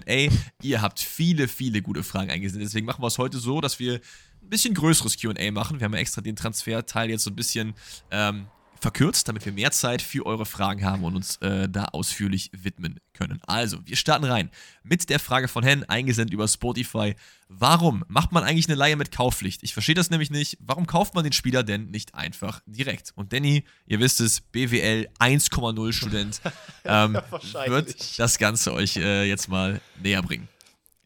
Ihr habt viele, viele gute Fragen eingesendet. Deswegen machen wir es heute so, dass wir ein bisschen größeres QA machen. Wir haben ja extra den Transferteil jetzt so ein bisschen ähm, verkürzt, damit wir mehr Zeit für eure Fragen haben und uns äh, da ausführlich widmen können. Also, wir starten rein mit der Frage von Hen, eingesendet über Spotify. Warum macht man eigentlich eine Leihe mit Kaufpflicht? Ich verstehe das nämlich nicht. Warum kauft man den Spieler denn nicht einfach direkt? Und Danny, ihr wisst es, BWL 1,0 Student, ähm, wird das Ganze euch äh, jetzt mal näher bringen.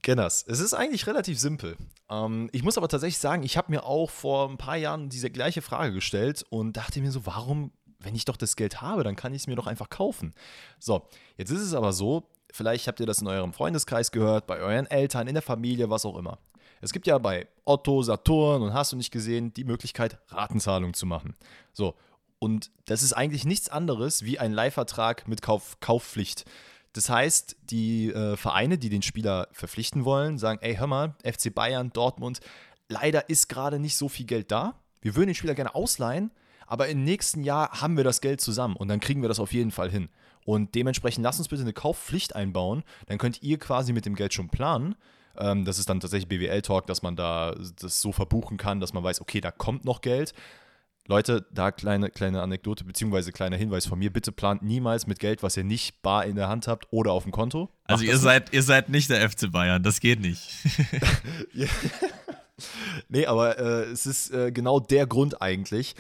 Kenners. Es ist eigentlich relativ simpel. Ähm, ich muss aber tatsächlich sagen, ich habe mir auch vor ein paar Jahren diese gleiche Frage gestellt und dachte mir so, warum, wenn ich doch das Geld habe, dann kann ich es mir doch einfach kaufen. So, jetzt ist es aber so, vielleicht habt ihr das in eurem Freundeskreis gehört, bei euren Eltern, in der Familie, was auch immer. Es gibt ja bei Otto, Saturn und hast du nicht gesehen, die Möglichkeit, Ratenzahlung zu machen. So, und das ist eigentlich nichts anderes wie ein Leihvertrag mit Kauf, Kaufpflicht. Das heißt, die äh, Vereine, die den Spieler verpflichten wollen, sagen, ey, hör mal, FC Bayern, Dortmund, leider ist gerade nicht so viel Geld da. Wir würden den Spieler gerne ausleihen, aber im nächsten Jahr haben wir das Geld zusammen und dann kriegen wir das auf jeden Fall hin. Und dementsprechend lasst uns bitte eine Kaufpflicht einbauen, dann könnt ihr quasi mit dem Geld schon planen Ähm, das ist dann tatsächlich BWL-Talk, dass man da das so verbuchen kann, dass man weiß, okay, da kommt noch Geld. Leute, da kleine, kleine Anekdote beziehungsweise kleiner Hinweis von mir. Bitte plant niemals mit Geld, was ihr nicht bar in der Hand habt oder auf dem Konto. Also ihr seid, ihr seid nicht der FC Bayern, das geht nicht. nee, aber äh, es ist äh, genau der Grund eigentlich.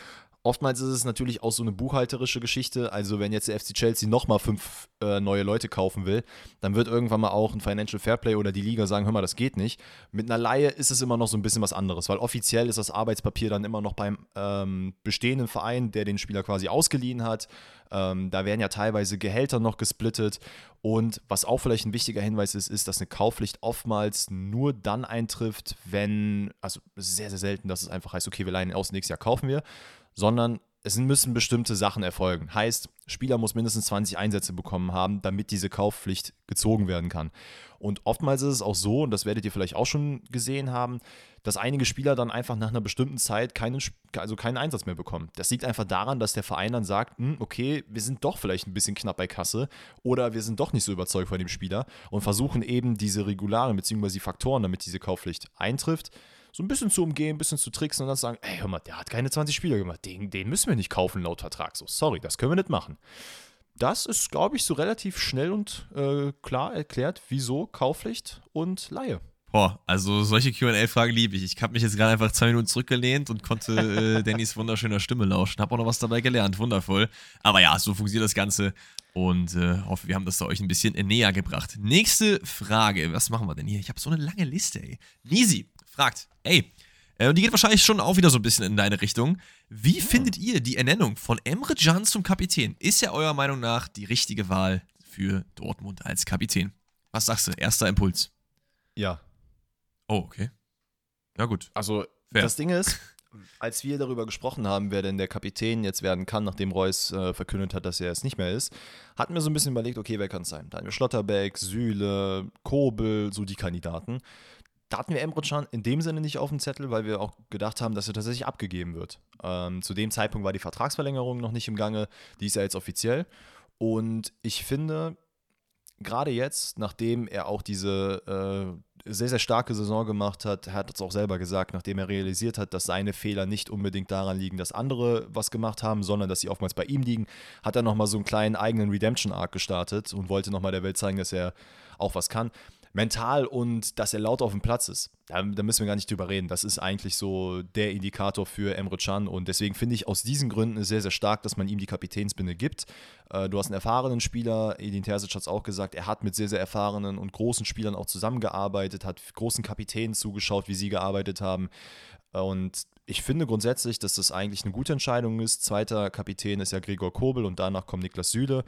Oftmals ist es natürlich auch so eine buchhalterische Geschichte. Also, wenn jetzt der FC Chelsea nochmal fünf äh, neue Leute kaufen will, dann wird irgendwann mal auch ein Financial Fairplay oder die Liga sagen: Hör mal, das geht nicht. Mit einer Laie ist es immer noch so ein bisschen was anderes, weil offiziell ist das Arbeitspapier dann immer noch beim ähm, bestehenden Verein, der den Spieler quasi ausgeliehen hat. Ähm, da werden ja teilweise Gehälter noch gesplittet. Und was auch vielleicht ein wichtiger Hinweis ist, ist, dass eine Kaufpflicht oftmals nur dann eintrifft, wenn, also sehr, sehr selten, dass es einfach heißt, okay, wir leihen aus, nächstes Jahr kaufen wir, sondern es müssen bestimmte Sachen erfolgen. Heißt, Spieler muss mindestens 20 Einsätze bekommen haben, damit diese Kaufpflicht gezogen werden kann. Und oftmals ist es auch so, und das werdet ihr vielleicht auch schon gesehen haben, dass einige Spieler dann einfach nach einer bestimmten Zeit keinen, also keinen Einsatz mehr bekommen. Das liegt einfach daran, dass der Verein dann sagt, hm, okay, wir sind doch vielleicht ein bisschen knapp bei Kasse oder wir sind doch nicht so überzeugt von dem Spieler und versuchen eben diese Regularen bzw. die Faktoren, damit diese Kaufpflicht eintrifft, so ein bisschen zu umgehen, ein bisschen zu tricksen und dann sagen, ey, hör mal, der hat keine 20 Spiele gemacht, den, den müssen wir nicht kaufen laut Vertrag. So, sorry, das können wir nicht machen. Das ist, glaube ich, so relativ schnell und äh, klar erklärt, wieso Kaufpflicht und Laie. Boah, also solche QA-Fragen liebe ich. Ich habe mich jetzt gerade einfach zwei Minuten zurückgelehnt und konnte äh, Dannys wunderschöner Stimme lauschen. Habe auch noch was dabei gelernt. Wundervoll. Aber ja, so funktioniert das Ganze. Und äh, hoffe, wir haben das da euch ein bisschen näher gebracht. Nächste Frage. Was machen wir denn hier? Ich habe so eine lange Liste, ey. Nisi fragt, ey, äh, und die geht wahrscheinlich schon auch wieder so ein bisschen in deine Richtung. Wie findet ihr die Ernennung von Emre Can zum Kapitän? Ist ja eurer Meinung nach die richtige Wahl für Dortmund als Kapitän? Was sagst du? Erster Impuls. Ja. Oh, okay. Ja, gut. Also, Fair. das Ding ist, als wir darüber gesprochen haben, wer denn der Kapitän jetzt werden kann, nachdem Reus äh, verkündet hat, dass er es nicht mehr ist, hatten wir so ein bisschen überlegt, okay, wer kann es sein? Daniel Schlotterbeck, Süle, Kobel, so die Kandidaten. Da hatten wir Emre in dem Sinne nicht auf dem Zettel, weil wir auch gedacht haben, dass er tatsächlich abgegeben wird. Ähm, zu dem Zeitpunkt war die Vertragsverlängerung noch nicht im Gange, die ist ja jetzt offiziell. Und ich finde, gerade jetzt, nachdem er auch diese äh, sehr, sehr starke Saison gemacht hat, er hat es auch selber gesagt, nachdem er realisiert hat, dass seine Fehler nicht unbedingt daran liegen, dass andere was gemacht haben, sondern dass sie oftmals bei ihm liegen, hat er nochmal so einen kleinen eigenen Redemption-Arc gestartet und wollte nochmal der Welt zeigen, dass er auch was kann mental und dass er laut auf dem Platz ist. Da, da, müssen wir gar nicht drüber reden. Das ist eigentlich so der Indikator für Emre Can und deswegen finde ich aus diesen Gründen sehr, sehr stark, dass man ihm die Kapitänsbinde gibt. Äh, du hast einen erfahrenen Spieler, Edin Terzic hat es auch gesagt, er hat mit sehr, sehr erfahrenen und großen Spielern auch zusammengearbeitet, hat großen Kapitänen zugeschaut, wie sie gearbeitet haben. Und ich finde grundsätzlich, dass das eigentlich eine gute Entscheidung ist. Zweiter Kapitän ist ja Gregor Kobel und danach kommt Niklas Süle.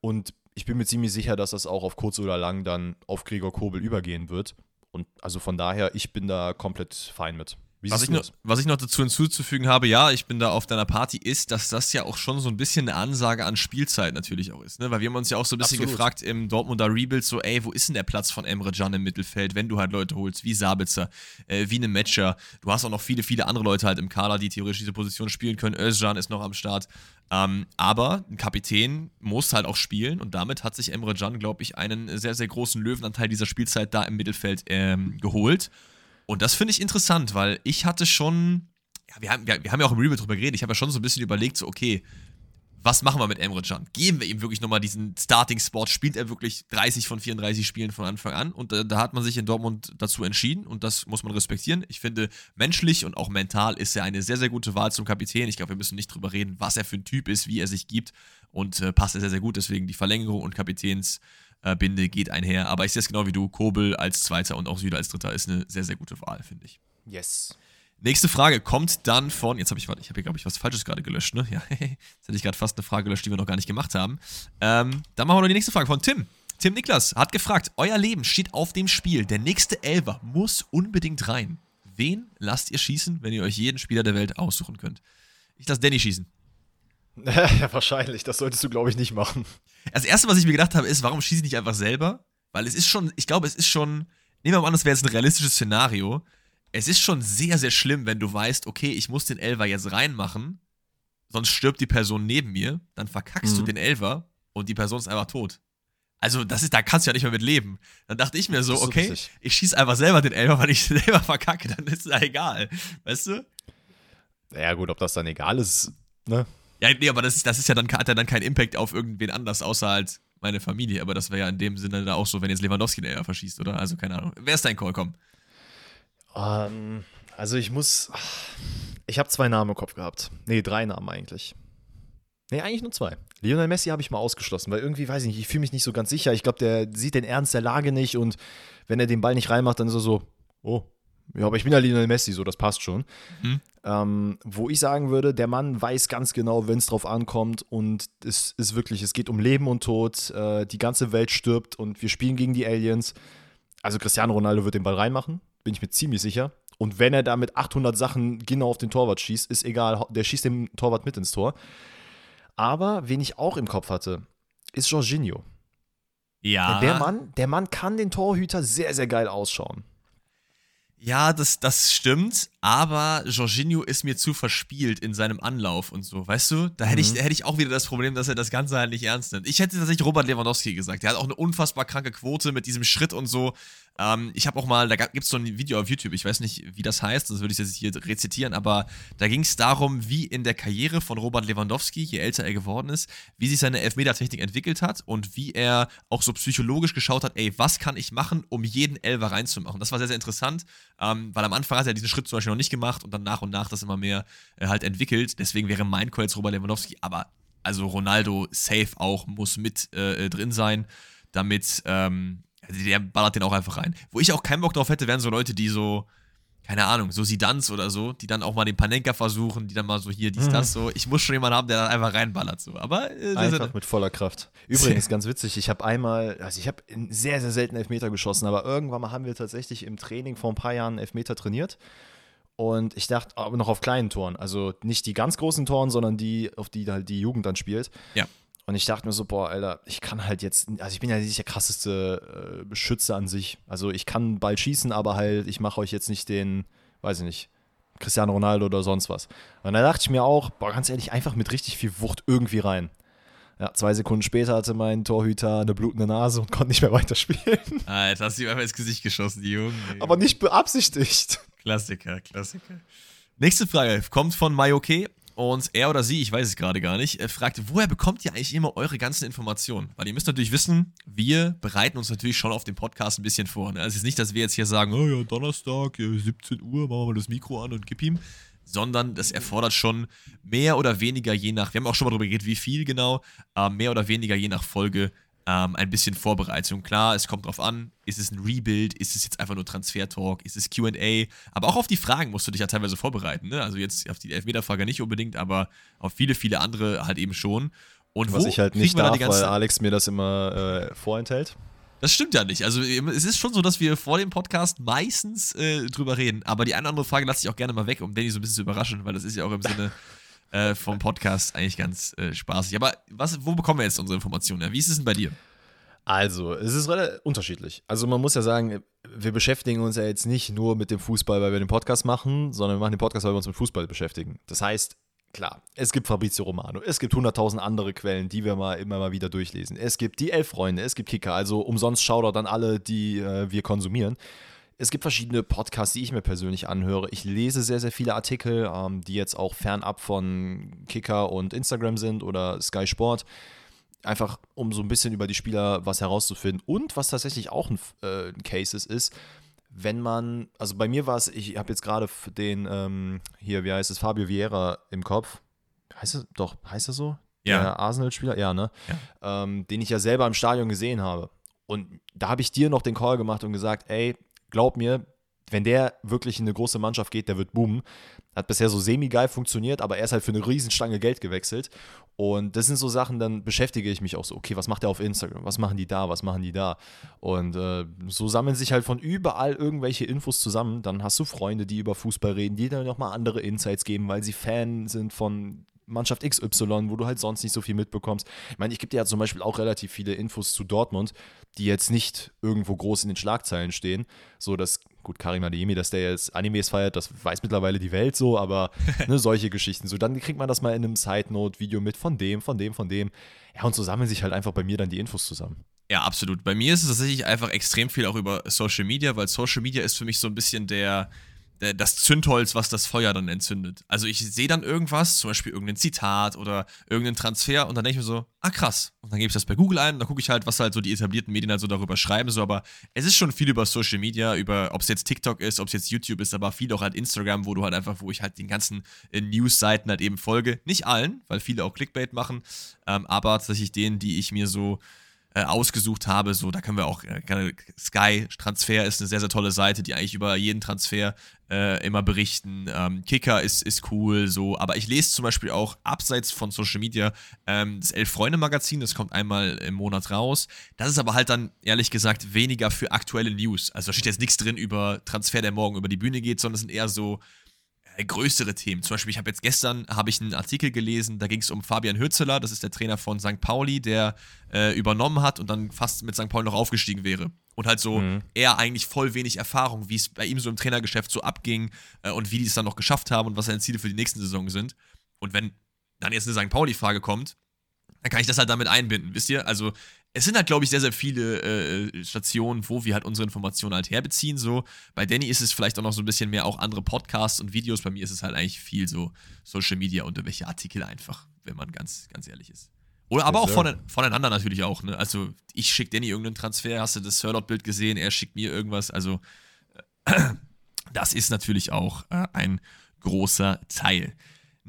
Und ich bin mir ziemlich sicher, dass das auch auf kurz oder lang dann auf Gregor Kobel übergehen wird. Und also von daher, ich bin da komplett fein mit. Was ich, noch, was ich, noch, dazu hinzuzufügen habe, ja, ich bin da auf deiner Party, ist, dass das ja auch schon so ein bisschen eine Ansage an Spielzeit natürlich auch ist. Ne? Weil wir haben uns ja auch so ein bisschen Absolut. gefragt im Dortmunder Rebuild, so, ey, wo ist denn der Platz von Emre Can im Mittelfeld, wenn du halt Leute holst, wie Sabitzer, äh, wie eine Matcher. Du hast auch noch viele, viele andere Leute halt im Kader, die theoretisch diese Position spielen können. Özcan ist noch am Start. Ähm, aber ein Kapitän muss halt auch spielen und damit hat sich Emre Can, glaube ich, einen sehr, sehr großen Löwenanteil dieser Spielzeit da im Mittelfeld ähm, geholt. Und das finde ich interessant, weil ich hatte schon, ja, wir haben, wir, wir haben ja auch im Review drüber geredet, ich habe ja schon so ein bisschen überlegt, so, okay, was machen wir mit Emre Can? Geben wir ihm wirklich nochmal diesen Starting-Spot? Spielt er wirklich 30 von 34 Spielen von Anfang an? Und äh, da hat man sich in Dortmund dazu entschieden und das muss man respektieren. Ich finde, menschlich und auch mental ist er eine sehr, sehr gute Wahl zum Kapitän. Ich glaube, wir müssen nicht drüber reden, was er für ein Typ ist, wie er sich gibt und äh, passt er sehr, sehr gut. Deswegen die Verlängerung und Kapitäns äh, Binde geht einher. Aber ich sehe es genau wie du. Kobel als Zweiter und auch Süder als Dritter ist eine sehr, sehr gute Wahl, finde ich. Yes. Nächste Frage kommt dann von, jetzt habe ich, warte, ich habe hier, glaube ich, was Falsches gerade gelöscht, ne? Ja, jetzt hätte ich gerade fast eine Frage gelöscht, die wir noch gar nicht gemacht haben. Ähm, dann machen wir noch die nächste Frage von Tim. Tim Niklas hat gefragt, euer Leben steht auf dem Spiel. Der nächste Elver muss unbedingt rein. Wen lasst ihr schießen, wenn ihr euch jeden Spieler der Welt aussuchen könnt? Ich lasse Danny schießen. ja, wahrscheinlich. Das solltest du, glaube ich, nicht machen. Das erste, was ich mir gedacht habe, ist, warum schieße ich nicht einfach selber? Weil es ist schon, ich glaube, es ist schon, nehmen wir mal an, das wäre jetzt ein realistisches Szenario. Es ist schon sehr, sehr schlimm, wenn du weißt, okay, ich muss den Elver jetzt reinmachen, sonst stirbt die Person neben mir, dann verkackst mhm. du den Elver und die Person ist einfach tot. Also, das ist, da kannst du ja nicht mehr mit leben. Dann dachte ich mir so, okay, richtig. ich schieße einfach selber den Elfer, weil ich selber verkacke, dann ist es ja egal. Weißt du? Ja, gut, ob das dann egal ist, ne? Ja, nee, aber das ist, das ist ja dann, hat ja dann keinen Impact auf irgendwen anders, außer halt meine Familie. Aber das wäre ja in dem Sinne dann auch so, wenn jetzt Lewandowski den Elfer verschießt, oder? Also, keine Ahnung. Wer ist dein Call? Komm. Ähm, also ich muss. Ich habe zwei Namen im Kopf gehabt. Nee, drei Namen eigentlich. Nee, eigentlich nur zwei. Lionel Messi habe ich mal ausgeschlossen, weil irgendwie, weiß ich nicht, ich fühle mich nicht so ganz sicher. Ich glaube, der sieht den Ernst der Lage nicht und wenn er den Ball nicht reinmacht, dann ist er so, oh, ja, aber ich bin ja Lionel Messi, so, das passt schon. Mhm. Ähm, wo ich sagen würde, der Mann weiß ganz genau, wenn es drauf ankommt und es ist wirklich, es geht um Leben und Tod, äh, die ganze Welt stirbt und wir spielen gegen die Aliens. Also Cristiano Ronaldo wird den Ball reinmachen, bin ich mir ziemlich sicher. Und wenn er da mit 800 Sachen genau auf den Torwart schießt, ist egal, der schießt den Torwart mit ins Tor. Aber wen ich auch im Kopf hatte, ist Jorginho. Ja. Der Mann, der Mann kann den Torhüter sehr, sehr geil ausschauen. Ja, das, das stimmt, aber Jorginho ist mir zu verspielt in seinem Anlauf und so, weißt du? Da hätte ich, Mhm. hätte ich auch wieder das Problem, dass er das Ganze halt nicht ernst nimmt. Ich hätte tatsächlich Robert Lewandowski gesagt. Der hat auch eine unfassbar kranke Quote mit diesem Schritt und so. Ähm, ich habe auch mal, da gibt es so ein Video auf YouTube, ich weiß nicht, wie das heißt, sonst würde ich das jetzt hier rezitieren, aber da ging es darum, wie in der Karriere von Robert Lewandowski, je älter er geworden ist, wie sich seine Elfmetertechnik entwickelt hat und wie er auch so psychologisch geschaut hat, ey, was kann ich machen, um jeden Elfer reinzumachen. Das war sehr, sehr interessant, ähm, weil am Anfang hat er diesen Schritt zum Beispiel noch nicht gemacht und dann nach und nach das immer mehr äh, halt entwickelt. Deswegen wäre mein Call jetzt Robert Lewandowski, aber also Ronaldo safe auch muss mit äh, drin sein, damit ähm, also der ballert den auch einfach rein. Wo ich auch keinen Bock drauf hätte, wären so Leute, die so, keine Ahnung, so Sidans oder so, die dann auch mal den Panenka versuchen, die dann mal so hier, dies, Mhm. das, so. Ich muss schon jemanden haben, der dann einfach reinballert, so. Aber, äh, Einfach mit voller Kraft. Übrigens, ganz witzig, ich habe einmal, also ich habe sehr, sehr selten Elfmeter geschossen, aber irgendwann mal haben wir tatsächlich im Training vor ein paar Jahren Elfmeter trainiert. Und ich dachte, aber noch auf kleinen Toren. Also nicht die ganz großen Toren, sondern die, auf die halt die Jugend dann spielt. Ja. Und ich dachte mir so, boah, Alter, ich kann halt jetzt, also ich bin ja nicht der krasseste äh, Schütze an sich. Also ich kann Ball schießen, aber halt, ich mache euch jetzt nicht den, weiß ich nicht, Cristiano Ronaldo oder sonst was. Und da dachte ich mir auch, boah, ganz ehrlich, einfach mit richtig viel Wucht irgendwie rein. Ja, zwei Sekunden später hatte mein Torhüter eine blutende Nase und konnte nicht mehr weiterspielen. Alter, hast du ihm einfach ins Gesicht geschossen, die Jungen. Aber nicht beabsichtigt. Klassiker, Klassiker. Nächste Frage kommt von Mayoke und er oder sie, ich weiß es gerade gar nicht, äh, fragt, woher bekommt ihr eigentlich immer eure ganzen Informationen? Weil ihr müsst natürlich wissen, wir bereiten uns natürlich schon auf den Podcast ein bisschen vor. Ne? Also es ist nicht, dass wir jetzt hier sagen, oh ja, Donnerstag, äh, 17 Uhr, machen wir mal das Mikro an und gib ihm. Sondern das erfordert schon mehr oder weniger je nach, wir haben auch schon mal darüber geredet, wie viel genau, äh, mehr oder weniger je nach Folge ähm, ein bisschen Vorbereitung. Klar, es kommt drauf an, ist es ein Rebuild, ist es jetzt einfach nur Transfer-Talk, ist es QA, aber auch auf die Fragen musst du dich ja teilweise vorbereiten. Ne? Also jetzt auf die Elfmeter-Frage nicht unbedingt, aber auf viele, viele andere halt eben schon. Und Was ich halt nicht darf, weil Alex mir das immer äh, vorenthält. Das stimmt ja nicht. Also es ist schon so, dass wir vor dem Podcast meistens äh, drüber reden. Aber die eine oder andere Frage lasse ich auch gerne mal weg, um Danny so ein bisschen zu überraschen, weil das ist ja auch im Sinne äh, vom Podcast eigentlich ganz äh, spaßig. Aber was, wo bekommen wir jetzt unsere Informationen? Wie ist es denn bei dir? Also, es ist relativ unterschiedlich. Also, man muss ja sagen, wir beschäftigen uns ja jetzt nicht nur mit dem Fußball, weil wir den Podcast machen, sondern wir machen den Podcast, weil wir uns mit Fußball beschäftigen. Das heißt, klar, es gibt Fabrizio Romano, es gibt 100.000 andere Quellen, die wir mal immer mal wieder durchlesen. Es gibt die Elf Freunde, es gibt Kicker, also umsonst Shoutout an alle, die äh, wir konsumieren. Es gibt verschiedene Podcasts, die ich mir persönlich anhöre. Ich lese sehr, sehr viele Artikel, ähm, die jetzt auch fernab von Kicker und Instagram sind oder Sky Sport einfach um so ein bisschen über die Spieler was herauszufinden. Und was tatsächlich auch ein, äh, Case ist, ist, wenn man, also bei mir war es, ich habe jetzt gerade den, ähm, hier, wie heißt es, Fabio Vieira im Kopf. Heißt er, doch, heißt er so? Ja. Arsenal-Spieler, ja, ne? Ähm, den ich ja selber im Stadion gesehen habe. Und da habe ich dir noch den Call gemacht und gesagt, ey, glaub mir, wenn der wirklich in eine große Mannschaft geht, der wird boomen. Hat bisher so semi-geil funktioniert, aber er ist halt für eine Riesenstange Geld gewechselt. Und das sind so Sachen, dann beschäftige ich mich auch so, okay, was macht er auf Instagram? Was machen die da? Was machen die da? Und äh, so sammeln sich halt von überall irgendwelche Infos zusammen. Dann hast du Freunde, die über Fußball reden, die dann nochmal andere Insights geben, weil sie Fan sind von Mannschaft XY, wo du halt sonst nicht so viel mitbekommst. Ich meine, ich gebe dir ja zum Beispiel auch relativ viele Infos zu Dortmund, die jetzt nicht irgendwo groß in den Schlagzeilen stehen. So, dass, gut, Karim Adeyemi, dass der jetzt Animes feiert, das weiß mittlerweile die Welt so, aber ne, solche Geschichten. So, dann kriegt man das mal in einem Side-Note-Video mit von dem, von dem, von dem. Ja, und so sammeln sich halt einfach bei mir dann die Infos zusammen. Ja, absolut. Bei mir ist es tatsächlich einfach extrem viel auch über Social Media, weil Social Media ist für mich so ein bisschen der, der das Zündholz, was das Feuer dann entzündet. Also ich sehe dann irgendwas, zum Beispiel irgendein Zitat oder irgendeinen Transfer und dann denke ich mir so, ah krass. Und dann gebe ich das bei Google ein und dann gucke ich halt, was halt so die etablierten Medien halt so darüber schreiben. So, aber es ist schon viel über Social Media, über ob es jetzt TikTok ist, ob es jetzt YouTube ist, aber viel auch halt Instagram, wo du halt einfach, wo ich halt den ganzen äh, News-Seiten halt eben folge. Nicht allen, weil viele auch Clickbait machen, ähm, aber tatsächlich denen, die ich mir so äh, ausgesucht habe. So, da können wir auch, äh, Sky Transfer ist eine sehr, sehr tolle Seite, die eigentlich über jeden Transfer äh, immer berichten. Ähm, Kicker ist, ist cool, so, aber ich lese zum Beispiel auch abseits von Social Media ähm, das Elf-Freunde-Magazin, das kommt einmal im Monat raus. Das ist aber halt dann, ehrlich gesagt, weniger für aktuelle News. Also da steht jetzt nichts drin über Transfer, der morgen über die Bühne geht, sondern es sind eher so größere Themen. Zum Beispiel, ich habe jetzt gestern habe ich einen Artikel gelesen, da ging es um Fabian Hürzeler, das ist der Trainer von St. Pauli, der äh, übernommen hat und dann fast mit St. Pauli noch aufgestiegen wäre. Und halt so mhm. er eigentlich voll wenig Erfahrung, wie es bei ihm so im Trainergeschäft so abging äh, und wie die es dann noch geschafft haben und was seine Ziele für die nächsten Saison sind. Und wenn dann jetzt eine St. Pauli-Frage kommt, dann kann ich das halt damit einbinden, wisst ihr? Also es sind halt, glaube ich, sehr, sehr viele äh, Stationen, wo wir halt unsere Informationen halt herbeziehen. So, bei Danny ist es vielleicht auch noch so ein bisschen mehr auch andere Podcasts und Videos. Bei mir ist es halt eigentlich viel so Social Media und welche Artikel einfach, wenn man ganz, ganz ehrlich ist. Oder aber auch von, voneinander natürlich auch, ne? Also ich schicke Danny irgendeinen Transfer, hast du das Sirlot-Bild gesehen, er schickt mir irgendwas. Also äh, das ist natürlich auch äh, ein großer Teil.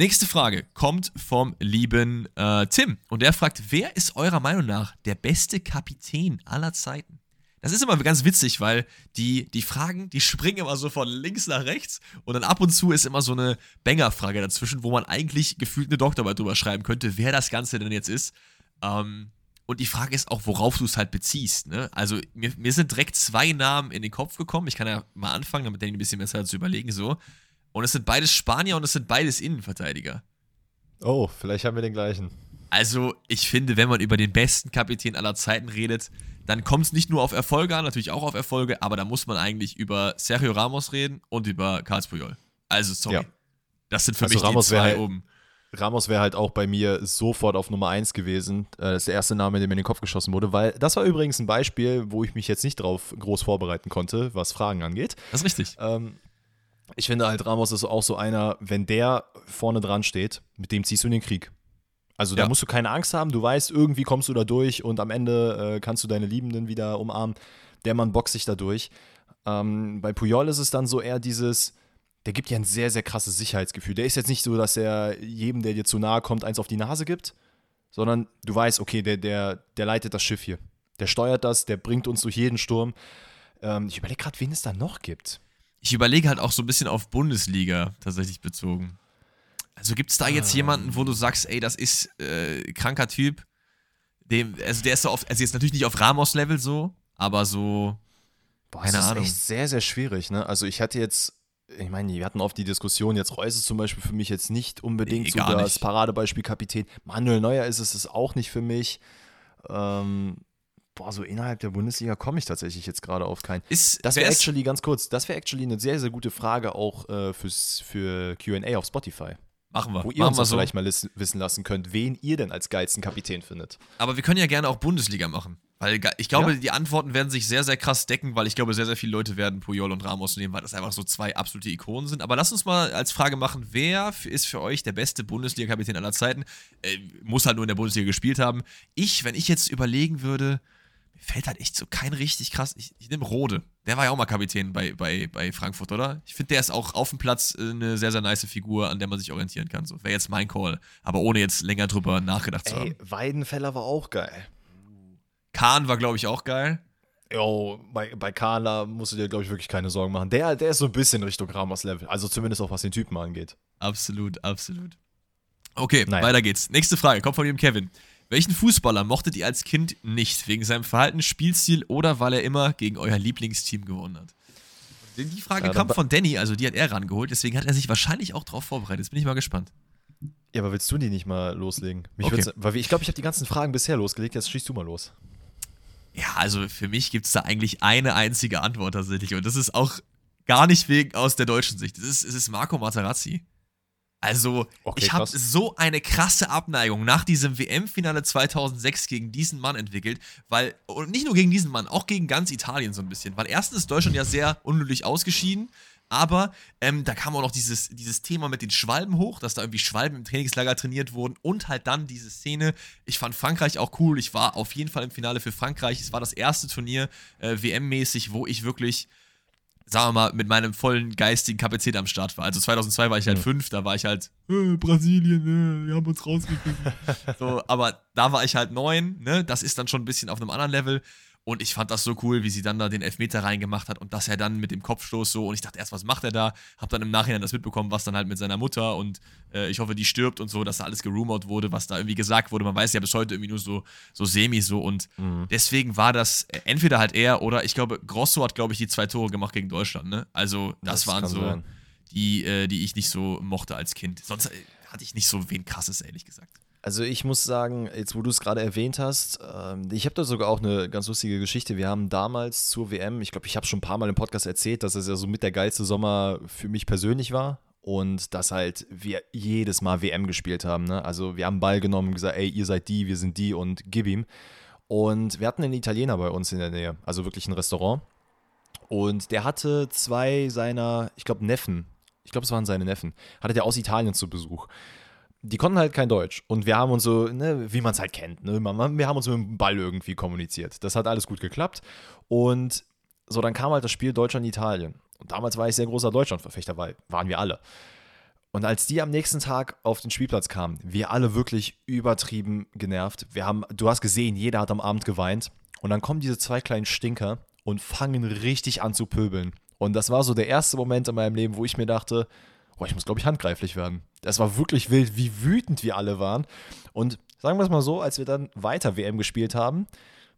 Nächste Frage kommt vom lieben äh, Tim und der fragt, wer ist eurer Meinung nach der beste Kapitän aller Zeiten? Das ist immer ganz witzig, weil die, die Fragen, die springen immer so von links nach rechts und dann ab und zu ist immer so eine Banger-Frage dazwischen, wo man eigentlich gefühlt eine Doktorarbeit drüber schreiben könnte, wer das Ganze denn jetzt ist. Ähm, und die Frage ist auch, worauf du es halt beziehst. Ne? Also mir, mir sind direkt zwei Namen in den Kopf gekommen. Ich kann ja mal anfangen, damit der ein bisschen besser zu überlegen. So, und es sind beides Spanier und es sind beides Innenverteidiger. Oh, vielleicht haben wir den gleichen. Also, ich finde, wenn man über den besten Kapitän aller Zeiten redet, dann kommt es nicht nur auf Erfolge an, natürlich auch auf Erfolge, aber da muss man eigentlich über Sergio Ramos reden und über Carlos Puyol. Also, sorry. Ja. Das sind für also mich Ramos die zwei halt, oben. Ramos wäre halt auch bei mir sofort auf Nummer 1 gewesen. Äh, das ist der erste Name, der mir in den Kopf geschossen wurde, weil das war übrigens ein Beispiel, wo ich mich jetzt nicht drauf groß vorbereiten konnte, was Fragen angeht. Das ist richtig. Ähm, ich finde halt, Ramos ist auch so einer, wenn der vorne dran steht, mit dem ziehst du in den Krieg. Also da ja. musst du keine Angst haben, du weißt, irgendwie kommst du da durch und am Ende äh, kannst du deine Liebenden wieder umarmen. Der Mann boxt sich da durch. Ähm, bei Puyol ist es dann so eher dieses, der gibt ja ein sehr, sehr krasses Sicherheitsgefühl. Der ist jetzt nicht so, dass er jedem, der dir zu nahe kommt, eins auf die Nase gibt, sondern du weißt, okay, der, der, der leitet das Schiff hier. Der steuert das, der bringt uns durch jeden Sturm. Ähm, ich überlege gerade, wen es da noch gibt ich überlege halt auch so ein bisschen auf Bundesliga tatsächlich bezogen. Also gibt es da jetzt ah. jemanden, wo du sagst, ey, das ist äh, kranker Typ? Dem, also der ist so auf, also jetzt natürlich nicht auf Ramos-Level so, aber so. Boah, keine das ist Ahnung. echt sehr, sehr schwierig, ne? Also ich hatte jetzt, ich meine, wir hatten oft die Diskussion, jetzt Reus ist zum Beispiel für mich jetzt nicht unbedingt nee, so das. Paradebeispiel Kapitän. Manuel Neuer ist es auch nicht für mich. Ähm, boah, so innerhalb der Bundesliga komme ich tatsächlich jetzt gerade auf keinen. Ist, das wäre actually, ganz kurz, das wäre actually eine sehr, sehr gute Frage auch äh, fürs, für QA auf Spotify. Machen wir. Wo ihr Machen uns so. vielleicht mal wissen lassen könnt, wen ihr denn als geilsten Kapitän findet. Aber wir können ja gerne auch Bundesliga machen. Weil ich glaube, ja. die Antworten werden sich sehr, sehr krass decken, weil ich glaube, sehr, sehr viele Leute werden Puyol und Ramos nehmen, weil das einfach so zwei absolute Ikonen sind. Aber lass uns mal als Frage machen, wer ist für euch der beste Bundesliga-Kapitän aller Zeiten? Äh, muss halt nur in der Bundesliga gespielt haben. Ich, wenn ich jetzt überlegen würde, fällt halt echt so kein richtig krass. Ich, ich nehme Rode. Der war ja auch mal Kapitän bei, bei, bei Frankfurt, oder? Ich finde, der ist auch auf dem Platz äh, eine sehr, sehr nice Figur, an der man sich orientieren kann. So, wäre jetzt mein Call. Aber ohne jetzt länger drüber nachgedacht zu haben. Weidenfeller war auch geil. Kahn war, glaube ich, auch geil. Jo, bei, bei Kahn, da musst du dir, glaube ich, wirklich keine Sorgen machen. Der, der ist so ein bisschen Richtung Ramos-Level. Also zumindest auch was den Typen angeht. Absolut, absolut. Okay, naja. weiter geht's. Nächste Frage, kommt von ihm Kevin. Welchen Fußballer mochtet ihr als Kind nicht? Wegen seinem Verhalten, Spielstil oder weil er immer gegen euer Lieblingsteam gewonnen hat? Die Frage ja, kam von Danny, also die hat er rangeholt, deswegen hat er sich wahrscheinlich auch darauf vorbereitet. Jetzt bin ich mal gespannt. Ja, aber willst du die nicht mal loslegen? Okay. Weil ich glaube, ich habe die ganzen Fragen bisher losgelegt, jetzt schießt du mal los. Ja, also für mich gibt es da eigentlich eine einzige Antwort tatsächlich. Und das ist auch gar nicht wegen aus der deutschen Sicht. Es ist, es ist Marco Materazzi. Also, okay, ich habe so eine krasse Abneigung nach diesem WM-Finale 2006 gegen diesen Mann entwickelt, weil, und nicht nur gegen diesen Mann, auch gegen ganz Italien so ein bisschen, weil erstens ist Deutschland ja sehr unnötig ausgeschieden, aber ähm, da kam auch noch dieses, dieses Thema mit den Schwalben hoch, dass da irgendwie Schwalben im Trainingslager trainiert wurden und halt dann diese Szene. Ich fand Frankreich auch cool. Ich war auf jeden Fall im Finale für Frankreich. Es war das erste Turnier äh, WM-mäßig, wo ich wirklich sagen wir mal, mit meinem vollen geistigen Kapazität am Start war. Also 2002 war ich halt mhm. fünf, da war ich halt, äh, Brasilien, äh, wir haben uns rausgekriegt. so, aber da war ich halt neun, ne? Das ist dann schon ein bisschen auf einem anderen Level. Und ich fand das so cool, wie sie dann da den Elfmeter reingemacht hat und dass er dann mit dem Kopfstoß so, und ich dachte erst, was macht er da? Hab dann im Nachhinein das mitbekommen, was dann halt mit seiner Mutter und äh, ich hoffe, die stirbt und so, dass da alles gerumort wurde, was da irgendwie gesagt wurde. Man weiß ja bis heute irgendwie nur so, so semi so und mhm. deswegen war das entweder halt er oder ich glaube, Grosso hat, glaube ich, die zwei Tore gemacht gegen Deutschland, ne? Also, das, das waren so sein. die, äh, die ich nicht so mochte als Kind. Sonst äh, hatte ich nicht so wen krasses, ehrlich gesagt. Also ich muss sagen, jetzt wo du es gerade erwähnt hast, äh, ich habe da sogar auch eine ganz lustige Geschichte. Wir haben damals zur WM, ich glaube, ich habe schon ein paar Mal im Podcast erzählt, dass es ja so mit der geilste Sommer für mich persönlich war und dass halt wir jedes Mal WM gespielt haben. Ne? Also wir haben Ball genommen und gesagt, ey, ihr seid die, wir sind die und gib ihm. Und wir hatten einen Italiener bei uns in der Nähe, also wirklich ein Restaurant. Und der hatte zwei seiner, ich glaube, Neffen, ich glaube, es waren seine Neffen, hatte der aus Italien zu Besuch die konnten halt kein Deutsch. Und wir haben uns so, ne, wie man es halt kennt, ne, wir haben uns mit dem Ball irgendwie kommuniziert. Das hat alles gut geklappt. Und so, dann kam halt das Spiel Deutschland-Italien. Und damals war ich sehr großer Deutschlandverfechter, weil waren wir alle. Und als die am nächsten Tag auf den Spielplatz kamen, wir alle wirklich übertrieben genervt. Wir haben, du hast gesehen, jeder hat am Abend geweint. Und dann kommen diese zwei kleinen Stinker und fangen richtig an zu pöbeln. Und das war so der erste Moment in meinem Leben, wo ich mir dachte, boah, ich muss, glaube ich, handgreiflich werden. Das war wirklich wild, wie wütend wir alle waren. Und sagen wir es mal so, als wir dann weiter WM gespielt haben,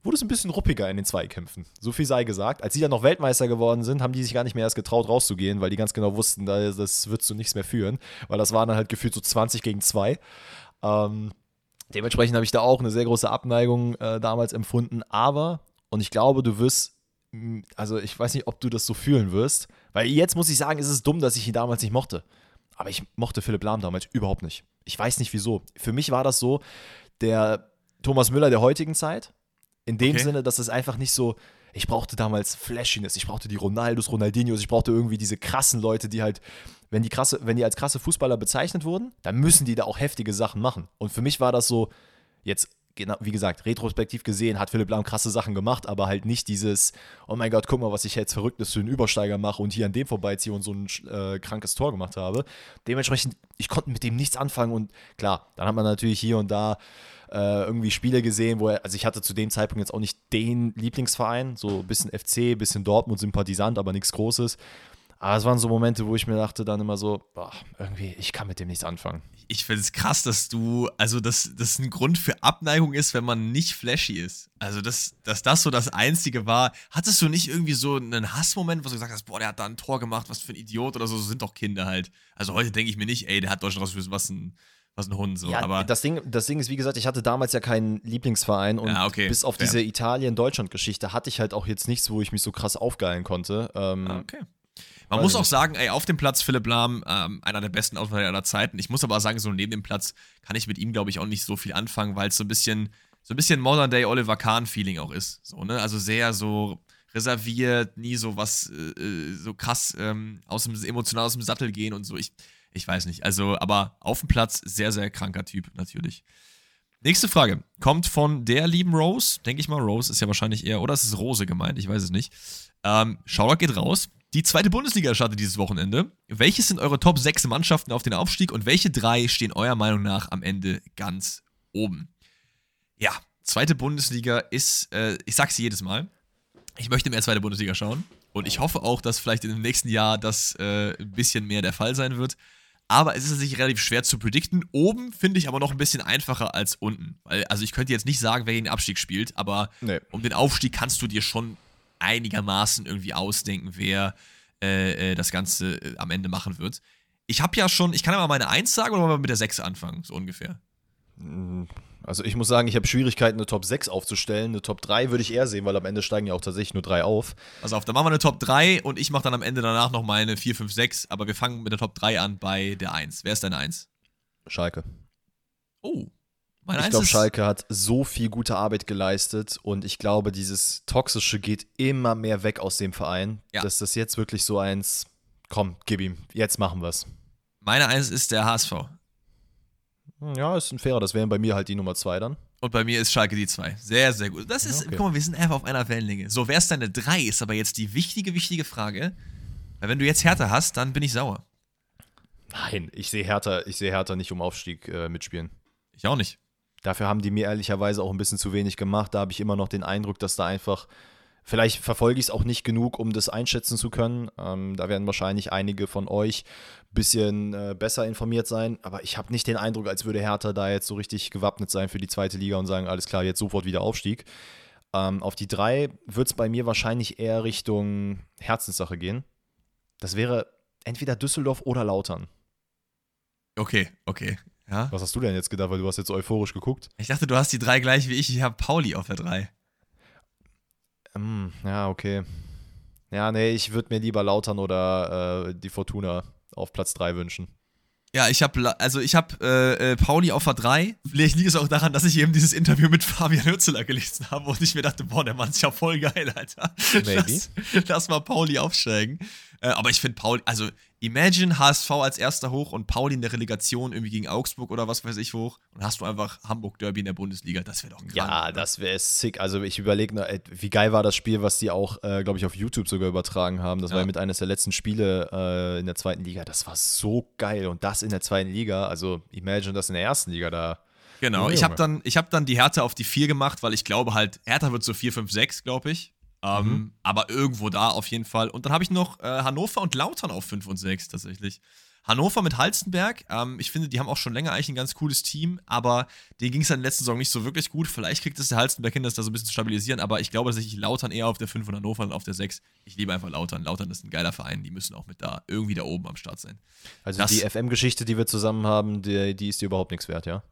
wurde es ein bisschen ruppiger in den Zweikämpfen. So viel sei gesagt. Als sie dann noch Weltmeister geworden sind, haben die sich gar nicht mehr erst getraut, rauszugehen, weil die ganz genau wussten, das wird zu nichts mehr führen. Weil das waren dann halt gefühlt so 20 gegen 2. Ähm, dementsprechend habe ich da auch eine sehr große Abneigung äh, damals empfunden. Aber, und ich glaube, du wirst, also ich weiß nicht, ob du das so fühlen wirst, weil jetzt muss ich sagen, ist es dumm, dass ich ihn damals nicht mochte. Aber ich mochte Philipp Lahm damals überhaupt nicht. Ich weiß nicht wieso. Für mich war das so der Thomas Müller der heutigen Zeit. In dem okay. Sinne, dass es einfach nicht so, ich brauchte damals Flashiness, ich brauchte die Ronaldos, Ronaldinhos, ich brauchte irgendwie diese krassen Leute, die halt, wenn die krasse, wenn die als krasse Fußballer bezeichnet wurden, dann müssen die da auch heftige Sachen machen. Und für mich war das so, jetzt genau, wie gesagt, retrospektiv gesehen hat Philipp Lahm krasse Sachen gemacht, aber halt nicht dieses, oh mein Gott, guck mal, was ich jetzt Verrücktes für einen Übersteiger mache und hier an dem vorbeiziehe und so ein äh, krankes Tor gemacht habe. Dementsprechend, ich konnte mit dem nichts anfangen und klar, dann hat man natürlich hier und da äh, irgendwie Spiele gesehen, wo er, also ich hatte zu dem Zeitpunkt jetzt auch nicht den Lieblingsverein, so ein bisschen FC, ein bisschen Dortmund-Sympathisant, aber nichts Großes. Aber es waren so Momente, wo ich mir dachte dann immer so, boah, irgendwie, ich kann mit dem nichts anfangen. Ich finde es krass, dass du, also dass das ein Grund für Abneigung ist, wenn man nicht flashy ist. Also, dass, dass das so das Einzige war. Hattest du nicht irgendwie so einen Hassmoment, wo du gesagt hast, boah, der hat da ein Tor gemacht, was für ein Idiot oder so, so sind doch Kinder halt. Also heute denke ich mir nicht, ey, der hat Deutschland rausgeschmissen, was ein, was ein Hund so. Ja, aber das Ding, das Ding ist, wie gesagt, ich hatte damals ja keinen Lieblingsverein und ja, okay, bis auf fair. diese Italien-Deutschland-Geschichte hatte ich halt auch jetzt nichts, wo ich mich so krass aufgeilen konnte. Ähm, ah, okay. Man muss auch sagen, ey, auf dem Platz Philipp Lahm, ähm, einer der besten Auswahl aller Zeiten. Ich muss aber sagen, so neben dem Platz kann ich mit ihm, glaube ich, auch nicht so viel anfangen, weil es so ein bisschen, so ein bisschen Modern Day Oliver Kahn-Feeling auch ist. So, ne? Also sehr so reserviert, nie so was äh, äh, so krass ähm, aus dem, emotional aus dem Sattel gehen und so. Ich, ich weiß nicht. Also, aber auf dem Platz sehr, sehr kranker Typ, natürlich. Nächste Frage kommt von der lieben Rose. Denke ich mal, Rose ist ja wahrscheinlich eher, oder ist es Rose gemeint? Ich weiß es nicht. Ähm, Shoutout geht raus. Die zweite Bundesliga startet dieses Wochenende. Welches sind eure Top 6 Mannschaften auf den Aufstieg und welche drei stehen eurer Meinung nach am Ende ganz oben? Ja, zweite Bundesliga ist, äh, ich sag's jedes Mal, ich möchte mehr zweite Bundesliga schauen und ich hoffe auch, dass vielleicht in dem nächsten Jahr das äh, ein bisschen mehr der Fall sein wird. Aber es ist natürlich relativ schwer zu predikten. Oben finde ich aber noch ein bisschen einfacher als unten. Weil, also ich könnte jetzt nicht sagen, wer den Abstieg spielt, aber nee. um den Aufstieg kannst du dir schon einigermaßen irgendwie ausdenken, wer äh, äh, das Ganze äh, am Ende machen wird. Ich habe ja schon, ich kann ja mal meine 1 sagen oder wollen wir mit der 6 anfangen, so ungefähr? Mm, Also ich muss sagen, ich habe Schwierigkeiten, eine Top 6 aufzustellen. Eine Top 3 würde ich eher sehen, weil am Ende steigen ja auch tatsächlich nur drei auf. Also auf, dann machen wir eine Top 3 und ich mache dann am Ende danach noch meine 4, 5, 6. Aber wir fangen mit der Top 3 an bei der 1. Wer ist deine 1? Schalke. Oh. Meine ich glaube, Schalke hat so viel gute Arbeit geleistet und ich glaube, dieses Toxische geht immer mehr weg aus dem Verein, ja. dass das jetzt wirklich so eins, komm, gib ihm, jetzt machen wir es. Meine 1 ist der HSV. Ja, ist ein fairer. Das wären bei mir halt die Nummer zwei dann. Und bei mir ist Schalke die zwei. Sehr, sehr gut. Das ist, okay. guck mal, wir sind einfach auf einer Wellenlänge. So, wer ist deine drei? Ist aber jetzt die wichtige, wichtige Frage. Weil wenn du jetzt Hertha hast, dann bin ich sauer. Nein, ich sehe Hertha, ich sehe Hertha nicht um Aufstieg äh, mitspielen. Ich auch nicht. Dafür haben die mir ehrlicherweise auch ein bisschen zu wenig gemacht. Da habe ich immer noch den Eindruck, dass da einfach Vielleicht verfolge ich es auch nicht genug, um das einschätzen zu können. Ähm, da werden wahrscheinlich einige von euch ein bisschen äh, besser informiert sein. Aber ich habe nicht den Eindruck, als würde Hertha da jetzt so richtig gewappnet sein für die zweite Liga und sagen, alles klar, jetzt sofort wieder Aufstieg. Ähm, auf die drei wird es bei mir wahrscheinlich eher Richtung Herzenssache gehen. Das wäre entweder Düsseldorf oder Lautern. Okay, okay. Ja. Was hast du denn jetzt gedacht, weil du hast jetzt euphorisch geguckt? Ich dachte, du hast die drei gleich wie ich. Ich habe Pauli auf der drei. Mm, ja, okay. Ja, nee, ich würde mir lieber Lautern oder äh, die Fortuna auf Platz 3 wünschen. Ja, ich habe also ich habe äh, äh, Pauli auf der 3. Vielleicht liegt es auch daran, dass ich eben dieses Interview mit Fabian Hürzeler gelesen habe und ich mir dachte, boah, der Mann ist ja voll geil, Alter. Maybe. Lass, lass mal Pauli aufsteigen. Äh, aber ich finde Pauli, also imagine HSV als erster hoch und Pauli in der Relegation irgendwie gegen Augsburg oder was weiß ich hoch und hast du einfach Hamburg Derby in der Bundesliga. Das wäre doch ein Ja, das wäre sick. Also ich überlege, nur, wie geil war das Spiel, was die auch, äh, glaube ich, auf YouTube sogar übertragen haben. Das ja. war ja mit eines der letzten Spiele äh, in der zweiten Liga. Das war so geil und das in der zweiten Liga. Also imagine das in der ersten Liga da. Genau, ich habe dann, hab dann die Härte auf die 4 gemacht, weil ich glaube halt, Hertha wird so 4, 5, 6, glaube ich. Ähm, mhm. Aber irgendwo da auf jeden Fall. Und dann habe ich noch äh, Hannover und Lautern auf 5 und 6 tatsächlich. Hannover mit Halstenberg, ähm, ich finde, die haben auch schon länger eigentlich ein ganz cooles Team, aber denen ging es in der letzten Saison nicht so wirklich gut. Vielleicht kriegt es der Halstenberg hin, das da so ein bisschen zu stabilisieren, aber ich glaube tatsächlich Lautern eher auf der 5 und Hannover auf der 6. Ich liebe einfach Lautern. Lautern ist ein geiler Verein, die müssen auch mit da irgendwie da oben am Start sein. Also das, die FM-Geschichte, die wir zusammen haben, die, die ist dir überhaupt nichts wert, ja?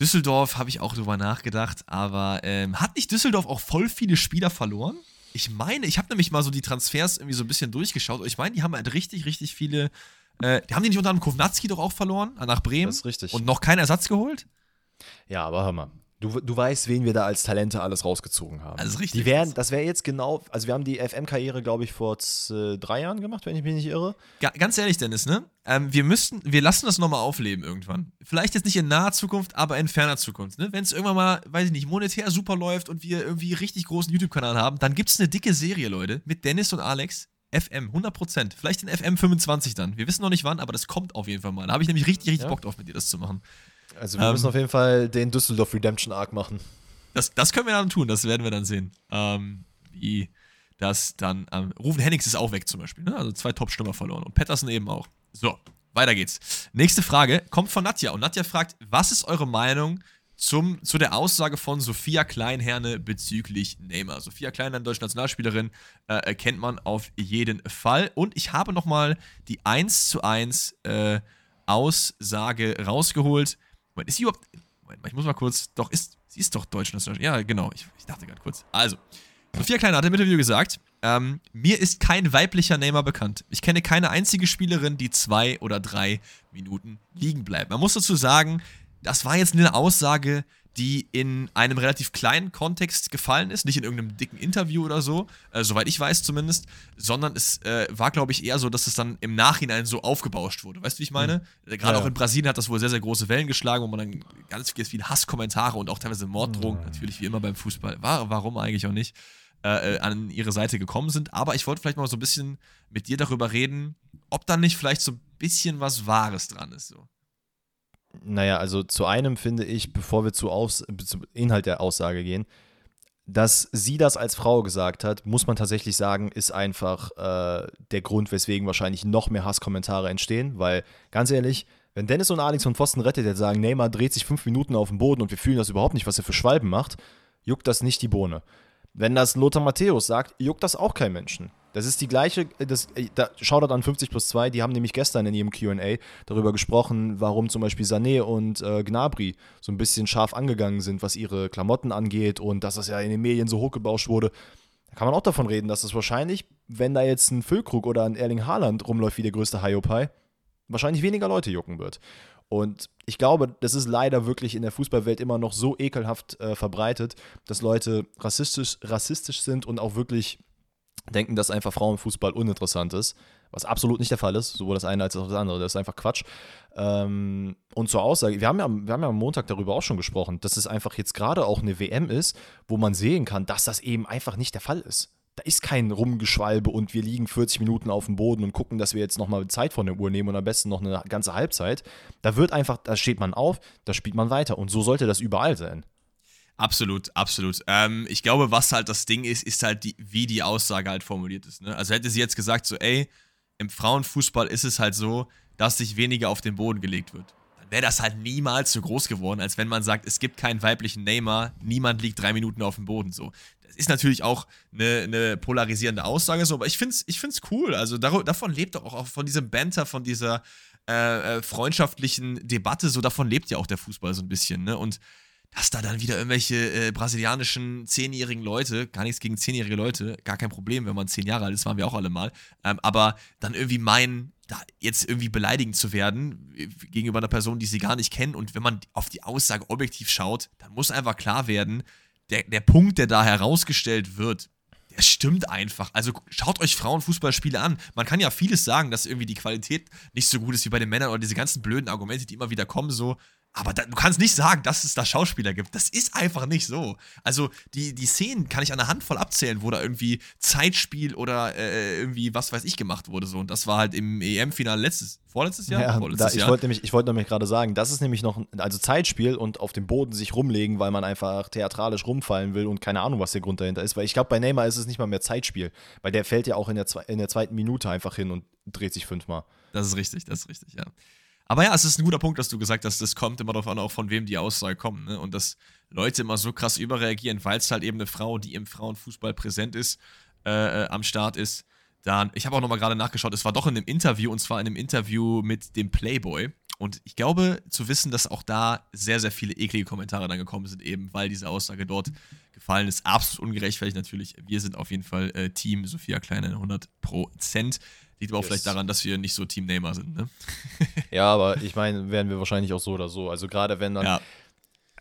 Düsseldorf habe ich auch drüber nachgedacht, aber ähm, hat nicht Düsseldorf auch voll viele Spieler verloren? Ich meine, ich habe nämlich mal so die Transfers irgendwie so ein bisschen durchgeschaut. Ich meine, die haben halt richtig, richtig viele. Äh, die haben die nicht unter anderem Kovnatski doch auch verloren nach Bremen? Das ist richtig. Und noch keinen Ersatz geholt? Ja, aber hör mal. Du, du weißt, wen wir da als Talente alles rausgezogen haben. Also richtig. Die wären, das wäre jetzt genau, also wir haben die FM-Karriere, glaube ich, vor äh, drei Jahren gemacht, wenn ich mich nicht irre. Ga ganz ehrlich, Dennis, ne? Ähm, wir müssten, wir lassen das nochmal aufleben irgendwann. Vielleicht jetzt nicht in naher Zukunft, aber in ferner Zukunft. Ne? Wenn es irgendwann mal, weiß ich nicht, monetär super läuft und wir irgendwie richtig großen YouTube-Kanal haben, dann gibt es eine dicke Serie, Leute, mit Dennis und Alex. FM, 100%. Vielleicht in FM 25 dann. Wir wissen noch nicht wann, aber das kommt auf jeden Fall mal. Da habe ich nämlich richtig, richtig ja. Bock drauf, mit dir das zu machen. Also wir ähm, müssen auf jeden Fall den Düsseldorf Redemption Arc machen. Das, das können wir dann tun, das werden wir dann sehen. Ähm, wie das dann. Ähm, Rufen Hennings ist auch weg zum Beispiel. Ne? Also zwei Top-Stürmer verloren. Und Patterson eben auch. So, weiter geht's. Nächste Frage kommt von Nadja. Und Nadja fragt: Was ist eure Meinung zum, zu der Aussage von Sophia Kleinherne bezüglich Neymar? Sophia Kleinherne, deutsche Nationalspielerin, äh, kennt man auf jeden Fall. Und ich habe nochmal die 1 zu 1 äh, Aussage rausgeholt Moment, ist sie überhaupt. Moment ich muss mal kurz. Doch, ist. Sie ist doch deutsch Ja, genau. Ich, ich dachte gerade kurz. Also, Sophia Kleiner hat im Interview gesagt, ähm, mir ist kein weiblicher Neymar bekannt. Ich kenne keine einzige Spielerin, die zwei oder drei Minuten liegen bleibt. Man muss dazu sagen, das war jetzt eine Aussage, die in einem relativ kleinen Kontext gefallen ist, nicht in irgendeinem dicken Interview oder so, äh, soweit ich weiß zumindest, sondern es äh, war, glaube ich, eher so, dass es dann im Nachhinein so aufgebauscht wurde. Weißt du, wie ich meine? Mhm. Gerade ja, auch in Brasilien hat das wohl sehr, sehr große Wellen geschlagen, wo man dann ganz viel, viel Hasskommentare und auch teilweise Morddrohungen, mhm. natürlich wie immer beim Fußball, war, warum eigentlich auch nicht, äh, äh, an ihre Seite gekommen sind. Aber ich wollte vielleicht mal so ein bisschen mit dir darüber reden, ob da nicht vielleicht so ein bisschen was Wahres dran ist. So. Naja, also zu einem finde ich, bevor wir zu Aus zum Inhalt der Aussage gehen, dass sie das als Frau gesagt hat, muss man tatsächlich sagen, ist einfach äh, der Grund, weswegen wahrscheinlich noch mehr Hasskommentare entstehen, weil ganz ehrlich, wenn Dennis und Alex von Pfosten rettet, der sagen, Neymar dreht sich fünf Minuten auf dem Boden und wir fühlen das überhaupt nicht, was er für Schwalben macht, juckt das nicht die Bohne. Wenn das Lothar Matthäus sagt, juckt das auch kein Menschen. Das ist die gleiche, das, da, Shoutout an 50 plus 2, die haben nämlich gestern in ihrem QA darüber gesprochen, warum zum Beispiel Sané und äh, Gnabry so ein bisschen scharf angegangen sind, was ihre Klamotten angeht und dass das ja in den Medien so hochgebauscht wurde. Da kann man auch davon reden, dass es wahrscheinlich, wenn da jetzt ein Füllkrug oder ein Erling Haaland rumläuft wie der größte Hiopai, wahrscheinlich weniger Leute jucken wird. Und ich glaube, das ist leider wirklich in der Fußballwelt immer noch so ekelhaft äh, verbreitet, dass Leute rassistisch, rassistisch sind und auch wirklich denken, dass einfach Frauenfußball uninteressant ist, was absolut nicht der Fall ist, sowohl das eine als auch das andere. Das ist einfach Quatsch. Ähm, und zur Aussage, wir haben, ja, wir haben ja am Montag darüber auch schon gesprochen, dass es einfach jetzt gerade auch eine WM ist, wo man sehen kann, dass das eben einfach nicht der Fall ist. Da ist kein Rumgeschwalbe und wir liegen 40 Minuten auf dem Boden und gucken, dass wir jetzt nochmal Zeit von der Uhr nehmen und am besten noch eine ganze Halbzeit. Da wird einfach, da steht man auf, da spielt man weiter. Und so sollte das überall sein. Absolut, absolut. Ähm, ich glaube, was halt das Ding ist, ist halt, die, wie die Aussage halt formuliert ist. Ne? Also hätte sie jetzt gesagt, so, ey, im Frauenfußball ist es halt so, dass sich weniger auf den Boden gelegt wird. Dann wäre das halt niemals so groß geworden, als wenn man sagt, es gibt keinen weiblichen Neymar, niemand liegt drei Minuten auf dem Boden. So. Das ist natürlich auch eine, eine polarisierende Aussage, so, aber ich finde es ich find's cool. Also davon lebt doch auch, auch von diesem Banter, von dieser äh, äh, freundschaftlichen Debatte, so davon lebt ja auch der Fußball so ein bisschen. Ne? Und dass da dann wieder irgendwelche äh, brasilianischen zehnjährigen Leute, gar nichts gegen zehnjährige Leute, gar kein Problem, wenn man zehn Jahre alt ist, waren wir auch alle mal, ähm, aber dann irgendwie meinen, da jetzt irgendwie beleidigend zu werden äh, gegenüber einer Person, die sie gar nicht kennen und wenn man auf die Aussage objektiv schaut, dann muss einfach klar werden, der, der Punkt, der da herausgestellt wird, der stimmt einfach. Also schaut euch Frauenfußballspiele an. Man kann ja vieles sagen, dass irgendwie die Qualität nicht so gut ist wie bei den Männern oder diese ganzen blöden Argumente, die immer wieder kommen, so, aber da, du kannst nicht sagen, dass es da Schauspieler gibt. Das ist einfach nicht so. Also die, die Szenen kann ich an der Hand voll abzählen, wo da irgendwie Zeitspiel oder äh, irgendwie was weiß ich gemacht wurde. So. Und das war halt im EM-Finale letztes, vorletztes Jahr? Ja, vorletztes da, ich wollte nämlich, ich wollte nämlich gerade sagen, das ist nämlich noch, also Zeitspiel und auf dem Boden sich rumlegen, weil man einfach theatralisch rumfallen will und keine Ahnung, was der Grund dahinter ist. Weil ich glaube, bei Neymar ist es nicht mal mehr Zeitspiel, weil der fällt ja auch in der, in der zweiten Minute einfach hin und dreht sich fünfmal. Das ist richtig, das ist richtig, ja. Aber ja, es ist ein guter Punkt, dass du gesagt hast, das kommt immer darauf an, auch von wem die Aussage kommt. Ne? Und dass Leute immer so krass überreagieren, weil es halt eben eine Frau, die im Frauenfußball präsent ist, äh, äh, am Start ist. Dann, ich habe auch nochmal gerade nachgeschaut, es war doch in einem Interview, und zwar in einem Interview mit dem Playboy. Und ich glaube zu wissen, dass auch da sehr, sehr viele eklige Kommentare dann gekommen sind, eben weil diese Aussage dort gefallen ist. Absolut ungerechtfertigt natürlich. Wir sind auf jeden Fall äh, Team Sophia Kleine 100 Prozent. Liegt aber auch yes. vielleicht daran, dass wir nicht so Team Neymar sind, ne? ja, aber ich meine, werden wir wahrscheinlich auch so oder so. Also gerade wenn dann. Ja.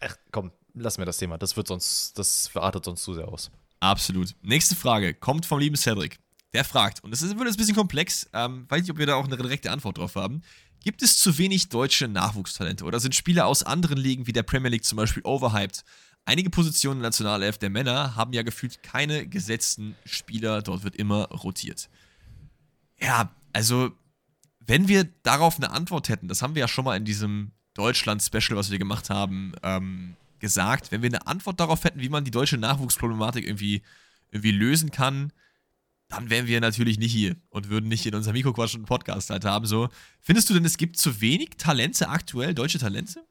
Ach komm, lassen wir das Thema. Das wird sonst, das verartet sonst zu sehr aus. Absolut. Nächste Frage kommt vom lieben Cedric. Der fragt, und das ist, wird jetzt ein bisschen komplex, ähm, weiß nicht, ob wir da auch eine direkte Antwort drauf haben. Gibt es zu wenig deutsche Nachwuchstalente oder sind Spieler aus anderen Ligen wie der Premier League zum Beispiel overhyped? Einige Positionen in der Nationalelf der Männer haben ja gefühlt keine gesetzten Spieler, dort wird immer rotiert. Ja, also, wenn wir darauf eine Antwort hätten, das haben wir ja schon mal in diesem Deutschland-Special, was wir gemacht haben, ähm, gesagt, wenn wir eine Antwort darauf hätten, wie man die deutsche Nachwuchsproblematik irgendwie, irgendwie lösen kann, dann wären wir natürlich nicht hier und würden nicht in unserem Mikroquatsch und Podcast halt haben. So, findest du denn, es gibt zu wenig Talente aktuell, deutsche Talente?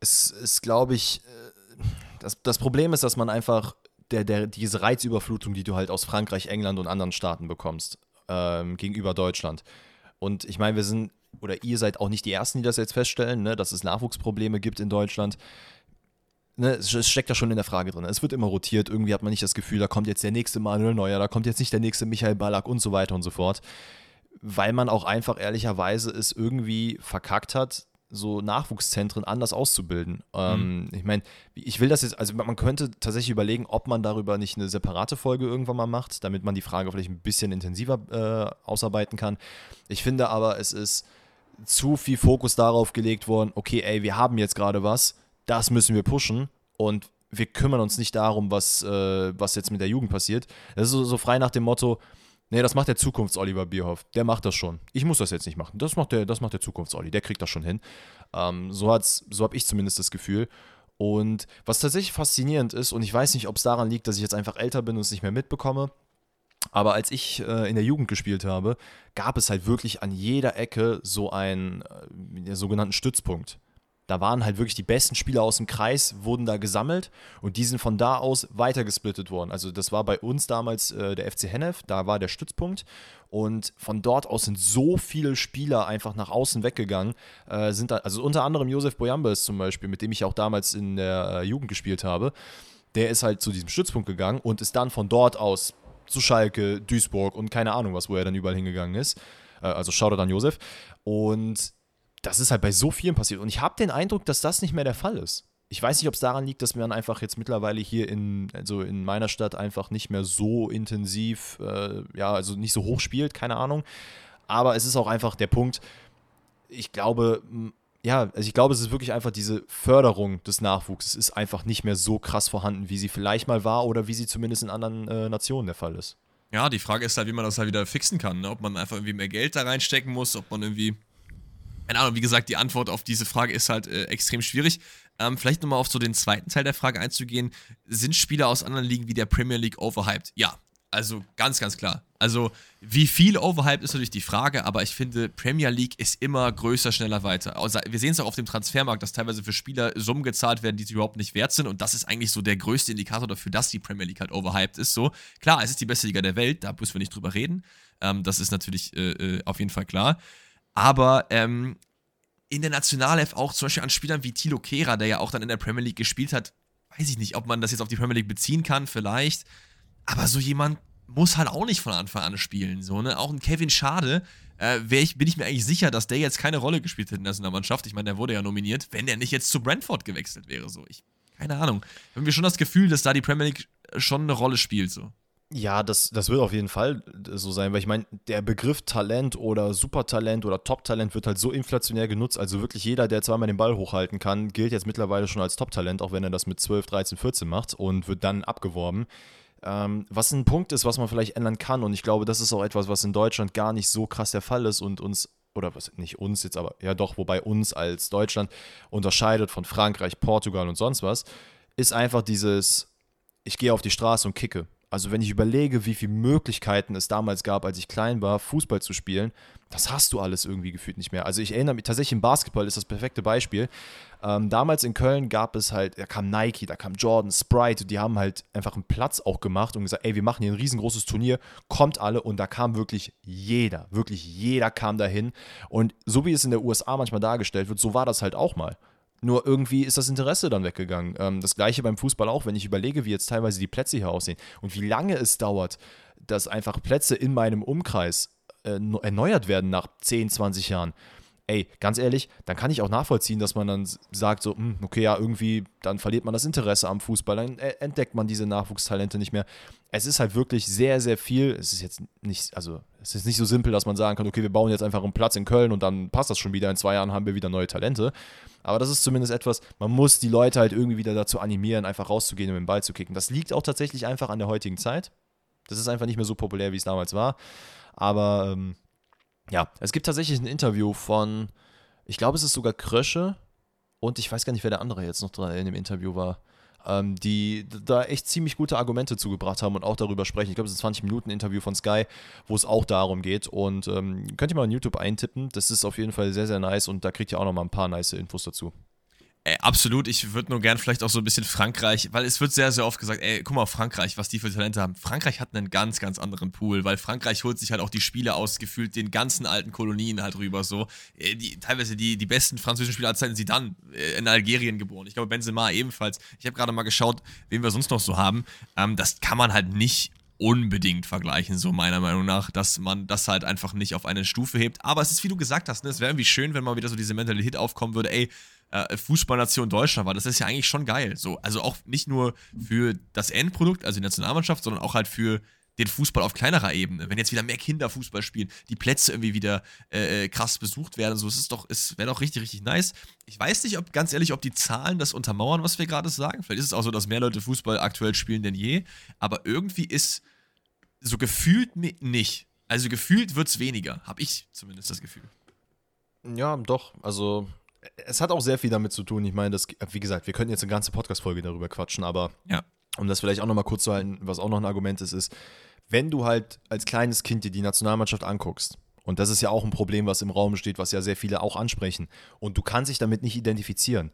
Es ist, glaube ich, äh, das, das Problem ist, dass man einfach der, der, diese Reizüberflutung, die du halt aus Frankreich, England und anderen Staaten bekommst, ähm, gegenüber Deutschland. Und ich meine, wir sind, oder ihr seid auch nicht die Ersten, die das jetzt feststellen, ne, dass es Nachwuchsprobleme gibt in Deutschland. Ne, es steckt ja schon in der Frage drin. Es wird immer rotiert. Irgendwie hat man nicht das Gefühl, da kommt jetzt der nächste Manuel Neuer, da kommt jetzt nicht der nächste Michael Ballack und so weiter und so fort. Weil man auch einfach ehrlicherweise es irgendwie verkackt hat, so Nachwuchszentren anders auszubilden. Ähm, mhm. Ich meine, ich will das jetzt, also man könnte tatsächlich überlegen, ob man darüber nicht eine separate Folge irgendwann mal macht, damit man die Frage vielleicht ein bisschen intensiver äh, ausarbeiten kann. Ich finde aber, es ist zu viel Fokus darauf gelegt worden, okay, ey, wir haben jetzt gerade was, das müssen wir pushen und wir kümmern uns nicht darum, was, äh, was jetzt mit der Jugend passiert. Das ist so, so frei nach dem Motto, Nee, das macht der Zukunfts-Oliver Bierhoff. Der macht das schon. Ich muss das jetzt nicht machen. Das macht der, der Zukunfts-Olli. Der kriegt das schon hin. Ähm, so so habe ich zumindest das Gefühl. Und was tatsächlich faszinierend ist, und ich weiß nicht, ob es daran liegt, dass ich jetzt einfach älter bin und es nicht mehr mitbekomme, aber als ich äh, in der Jugend gespielt habe, gab es halt wirklich an jeder Ecke so einen äh, sogenannten Stützpunkt. Da waren halt wirklich die besten Spieler aus dem Kreis, wurden da gesammelt und die sind von da aus weitergesplittet worden. Also das war bei uns damals äh, der FC Hennef, da war der Stützpunkt und von dort aus sind so viele Spieler einfach nach außen weggegangen. Äh, sind da, also unter anderem Josef Boyambes zum Beispiel, mit dem ich auch damals in der äh, Jugend gespielt habe. Der ist halt zu diesem Stützpunkt gegangen und ist dann von dort aus zu Schalke, Duisburg und keine Ahnung was, wo er dann überall hingegangen ist. Äh, also Shoutout an Josef. Und das ist halt bei so vielen passiert. Und ich habe den Eindruck, dass das nicht mehr der Fall ist. Ich weiß nicht, ob es daran liegt, dass man einfach jetzt mittlerweile hier in, also in meiner Stadt einfach nicht mehr so intensiv, äh, ja, also nicht so hoch spielt, keine Ahnung. Aber es ist auch einfach der Punkt, ich glaube, ja, also ich glaube, es ist wirklich einfach diese Förderung des Nachwuchses ist einfach nicht mehr so krass vorhanden, wie sie vielleicht mal war oder wie sie zumindest in anderen äh, Nationen der Fall ist. Ja, die Frage ist halt, wie man das halt wieder fixen kann. Ne? Ob man einfach irgendwie mehr Geld da reinstecken muss, ob man irgendwie keine Ahnung, wie gesagt, die Antwort auf diese Frage ist halt äh, extrem schwierig. Ähm, vielleicht nochmal auf so den zweiten Teil der Frage einzugehen. Sind Spieler aus anderen Ligen wie der Premier League overhyped? Ja, also ganz, ganz klar. Also wie viel overhyped ist natürlich die Frage, aber ich finde, Premier League ist immer größer, schneller, weiter. Also, wir sehen es auch auf dem Transfermarkt, dass teilweise für Spieler Summen gezahlt werden, die sie überhaupt nicht wert sind und das ist eigentlich so der größte Indikator dafür, dass die Premier League halt overhyped ist. So, klar, es ist die beste Liga der Welt, da müssen wir nicht drüber reden. Ähm, das ist natürlich äh, äh auf jeden Fall klar. Aber ähm, in der Nationalelf auch zum Beispiel an Spielern wie Tilo Kehrer, der ja auch dann in der Premier League gespielt hat, weiß ich nicht, ob man das jetzt auf die Premier League beziehen kann, vielleicht. Aber so jemand muss halt auch nicht von Anfang an spielen. So, ne? Auch ein Kevin Schade, äh, ich, bin ich mir eigentlich sicher, dass der jetzt keine Rolle gespielt hätte in der Nationalmannschaft. Ich meine, der wurde ja nominiert, wenn der nicht jetzt zu Brentford gewechselt wäre. So, ich, keine Ahnung. Haben wir schon das Gefühl, dass da die Premier League schon eine Rolle spielt. So. Ja, das, das wird auf jeden Fall so sein, weil ich meine, der Begriff Talent oder Supertalent oder Top-Talent wird halt so inflationär genutzt. Also wirklich jeder, der zweimal den Ball hochhalten kann, gilt jetzt mittlerweile schon als Top-Talent, auch wenn er das mit 12, 13, 14 macht und wird dann abgeworben. Ähm, was ein Punkt ist, was man vielleicht ändern kann. Und ich glaube, das ist auch etwas, was in Deutschland gar nicht so krass der Fall ist und uns, oder was nicht uns jetzt, aber ja doch, wobei uns als Deutschland unterscheidet von Frankreich, Portugal und sonst was, ist einfach dieses, ich gehe auf die Straße und kicke. Also wenn ich überlege, wie viele Möglichkeiten es damals gab, als ich klein war, Fußball zu spielen, das hast du alles irgendwie gefühlt nicht mehr. Also ich erinnere mich, tatsächlich im Basketball ist das perfekte Beispiel. Ähm, damals in Köln gab es halt, da kam Nike, da kam Jordan, Sprite, die haben halt einfach einen Platz auch gemacht und gesagt, ey, wir machen hier ein riesengroßes Turnier, kommt alle und da kam wirklich jeder, wirklich jeder kam dahin. Und so wie es in der USA manchmal dargestellt wird, so war das halt auch mal. Nur irgendwie ist das Interesse dann weggegangen. Ähm, das gleiche beim Fußball auch, wenn ich überlege, wie jetzt teilweise die Plätze hier aussehen und wie lange es dauert, dass einfach Plätze in meinem Umkreis äh, erneuert werden nach 10, 20 Jahren. Ey, ganz ehrlich, dann kann ich auch nachvollziehen, dass man dann sagt, so, hm, okay, ja, irgendwie, dann verliert man das Interesse am Fußball, dann äh, entdeckt man diese Nachwuchstalente nicht mehr. Es ist halt wirklich sehr, sehr viel. Es ist jetzt nicht, also, es ist nicht so simpel, dass man sagen kann, okay, wir bauen jetzt einfach einen Platz in Köln und dann passt das schon wieder. In zwei Jahren haben wir wieder neue Talente. Aber das ist zumindest etwas, man muss die Leute halt irgendwie wieder dazu animieren, einfach rauszugehen und dem Ball zu kicken. Das liegt auch tatsächlich einfach an der heutigen Zeit. Das ist einfach nicht mehr so populär, wie es damals war. Aber ähm, ja, es gibt tatsächlich ein Interview von, ich glaube, es ist sogar Krösche und ich weiß gar nicht, wer der andere jetzt noch dran in dem Interview war ähm, die da echt ziemlich gute Argumente zugebracht haben und auch darüber sprechen. Ich glaube, es ist ein 20-Minuten-Interview von Sky, wo es auch darum geht. Und ähm, könnt ihr mal in YouTube eintippen. Das ist auf jeden Fall sehr, sehr nice und da kriegt ihr auch noch mal ein paar nice Infos dazu. Ey, absolut, ich würde nur gern vielleicht auch so ein bisschen Frankreich, weil es wird sehr, sehr oft gesagt, ey, guck mal Frankreich, was die für Talente haben. Frankreich hat einen ganz, ganz anderen Pool, weil Frankreich holt sich halt auch die Spiele aus, gefühlt den ganzen alten Kolonien halt rüber so. Äh, die, teilweise die, die besten französischen Spieler als sie dann äh, in Algerien geboren. Ich glaube, Benzema ebenfalls. Ich habe gerade mal geschaut, wen wir sonst noch so haben. Ähm, das kann man halt nicht unbedingt vergleichen, so meiner Meinung nach, dass man das halt einfach nicht auf eine Stufe hebt. Aber es ist, wie du gesagt hast, ne, es wäre irgendwie schön, wenn mal wieder so diese Mentalität aufkommen würde, ey, äh, Fußballnation Deutschland war. Das ist ja eigentlich schon geil. So, also auch nicht nur für das Endprodukt, also die Nationalmannschaft, sondern auch halt für den Fußball auf kleinerer Ebene. Wenn jetzt wieder mehr Kinder Fußball spielen, die Plätze irgendwie wieder äh, äh krass besucht werden, so, es ist doch, es wäre doch richtig, richtig nice. Ich weiß nicht, ob, ganz ehrlich, ob die Zahlen das untermauern, was wir gerade sagen. Vielleicht ist es auch so, dass mehr Leute Fußball aktuell spielen denn je. Aber irgendwie ist so gefühlt nicht. Also gefühlt wird es weniger, habe ich zumindest das Gefühl. Ja, doch. Also es hat auch sehr viel damit zu tun. Ich meine, das, wie gesagt, wir könnten jetzt eine ganze Podcast-Folge darüber quatschen, aber ja. um das vielleicht auch nochmal kurz zu halten, was auch noch ein Argument ist, ist, wenn du halt als kleines Kind dir die Nationalmannschaft anguckst Und das ist ja auch ein Problem, was im Raum steht, was ja sehr viele auch ansprechen. Und du kannst dich damit nicht identifizieren.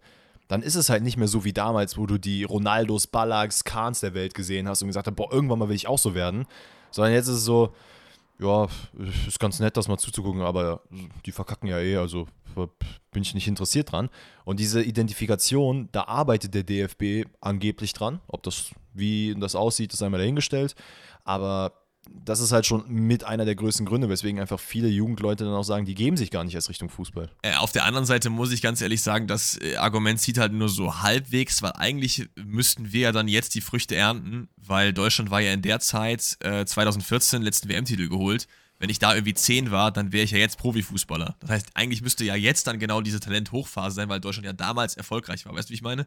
Dann ist es halt nicht mehr so wie damals, wo du die Ronaldos, Ballaks, Kahns der Welt gesehen hast und gesagt hast, boah, irgendwann mal will ich auch so werden. Sondern jetzt ist es so, ja, ist ganz nett, das mal zuzugucken, aber die verkacken ja eh, also bin ich nicht interessiert dran. Und diese Identifikation, da arbeitet der DFB angeblich dran. Ob das, wie das aussieht, ist einmal dahingestellt. Aber das ist halt schon mit einer der größten Gründe, weswegen einfach viele Jugendleute dann auch sagen, die geben sich gar nicht erst Richtung Fußball. Äh, auf der anderen Seite muss ich ganz ehrlich sagen, das äh, Argument zieht halt nur so halbwegs, weil eigentlich müssten wir ja dann jetzt die Früchte ernten, weil Deutschland war ja in der Zeit äh, 2014 letzten WM-Titel geholt. Wenn ich da irgendwie 10 war, dann wäre ich ja jetzt Profifußballer. Das heißt, eigentlich müsste ja jetzt dann genau diese Talent-Hochphase sein, weil Deutschland ja damals erfolgreich war. Weißt du, wie ich meine?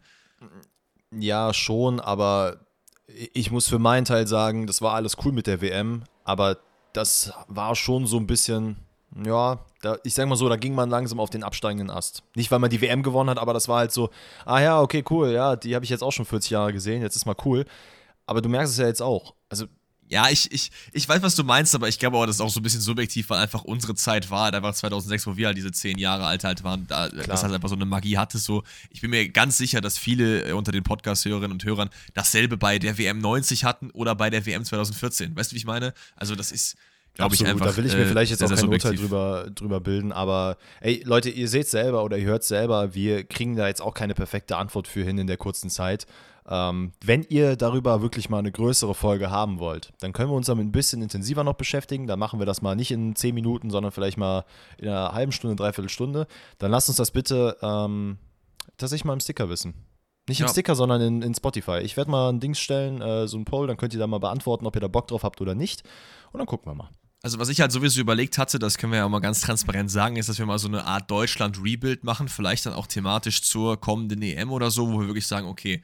Ja, schon, aber ich muss für meinen Teil sagen, das war alles cool mit der WM, aber das war schon so ein bisschen, ja, da, ich sag mal so, da ging man langsam auf den absteigenden Ast. Nicht, weil man die WM gewonnen hat, aber das war halt so, ah ja, okay, cool, ja, die habe ich jetzt auch schon 40 Jahre gesehen, jetzt ist mal cool. Aber du merkst es ja jetzt auch. Also ja, ich, ich, ich weiß, was du meinst, aber ich glaube auch, das ist auch so ein bisschen subjektiv, weil einfach unsere Zeit war, einfach 2006, wo wir halt diese zehn Jahre alt halt waren, da, das halt einfach so eine Magie hatte. So, ich bin mir ganz sicher, dass viele äh, unter den Podcast-Hörerinnen und Hörern dasselbe bei der WM 90 hatten oder bei der WM 2014. Weißt du, wie ich meine? Also, das ist, glaube ich, einfach. Da will ich mir äh, vielleicht jetzt sehr, auch kein Urteil drüber, drüber bilden, aber ey, Leute, ihr seht selber oder ihr hört selber, wir kriegen da jetzt auch keine perfekte Antwort für hin in der kurzen Zeit. Ähm, wenn ihr darüber wirklich mal eine größere Folge haben wollt, dann können wir uns damit ein bisschen intensiver noch beschäftigen. Dann machen wir das mal nicht in 10 Minuten, sondern vielleicht mal in einer halben Stunde, dreiviertel Stunde. Dann lasst uns das bitte ähm, tatsächlich mal im Sticker wissen. Nicht im ja. Sticker, sondern in, in Spotify. Ich werde mal ein Ding stellen, äh, so ein Poll, dann könnt ihr da mal beantworten, ob ihr da Bock drauf habt oder nicht. Und dann gucken wir mal. Also was ich halt sowieso überlegt hatte, das können wir ja mal ganz transparent sagen, ist, dass wir mal so eine Art Deutschland-Rebuild machen, vielleicht dann auch thematisch zur kommenden EM oder so, wo wir wirklich sagen, okay,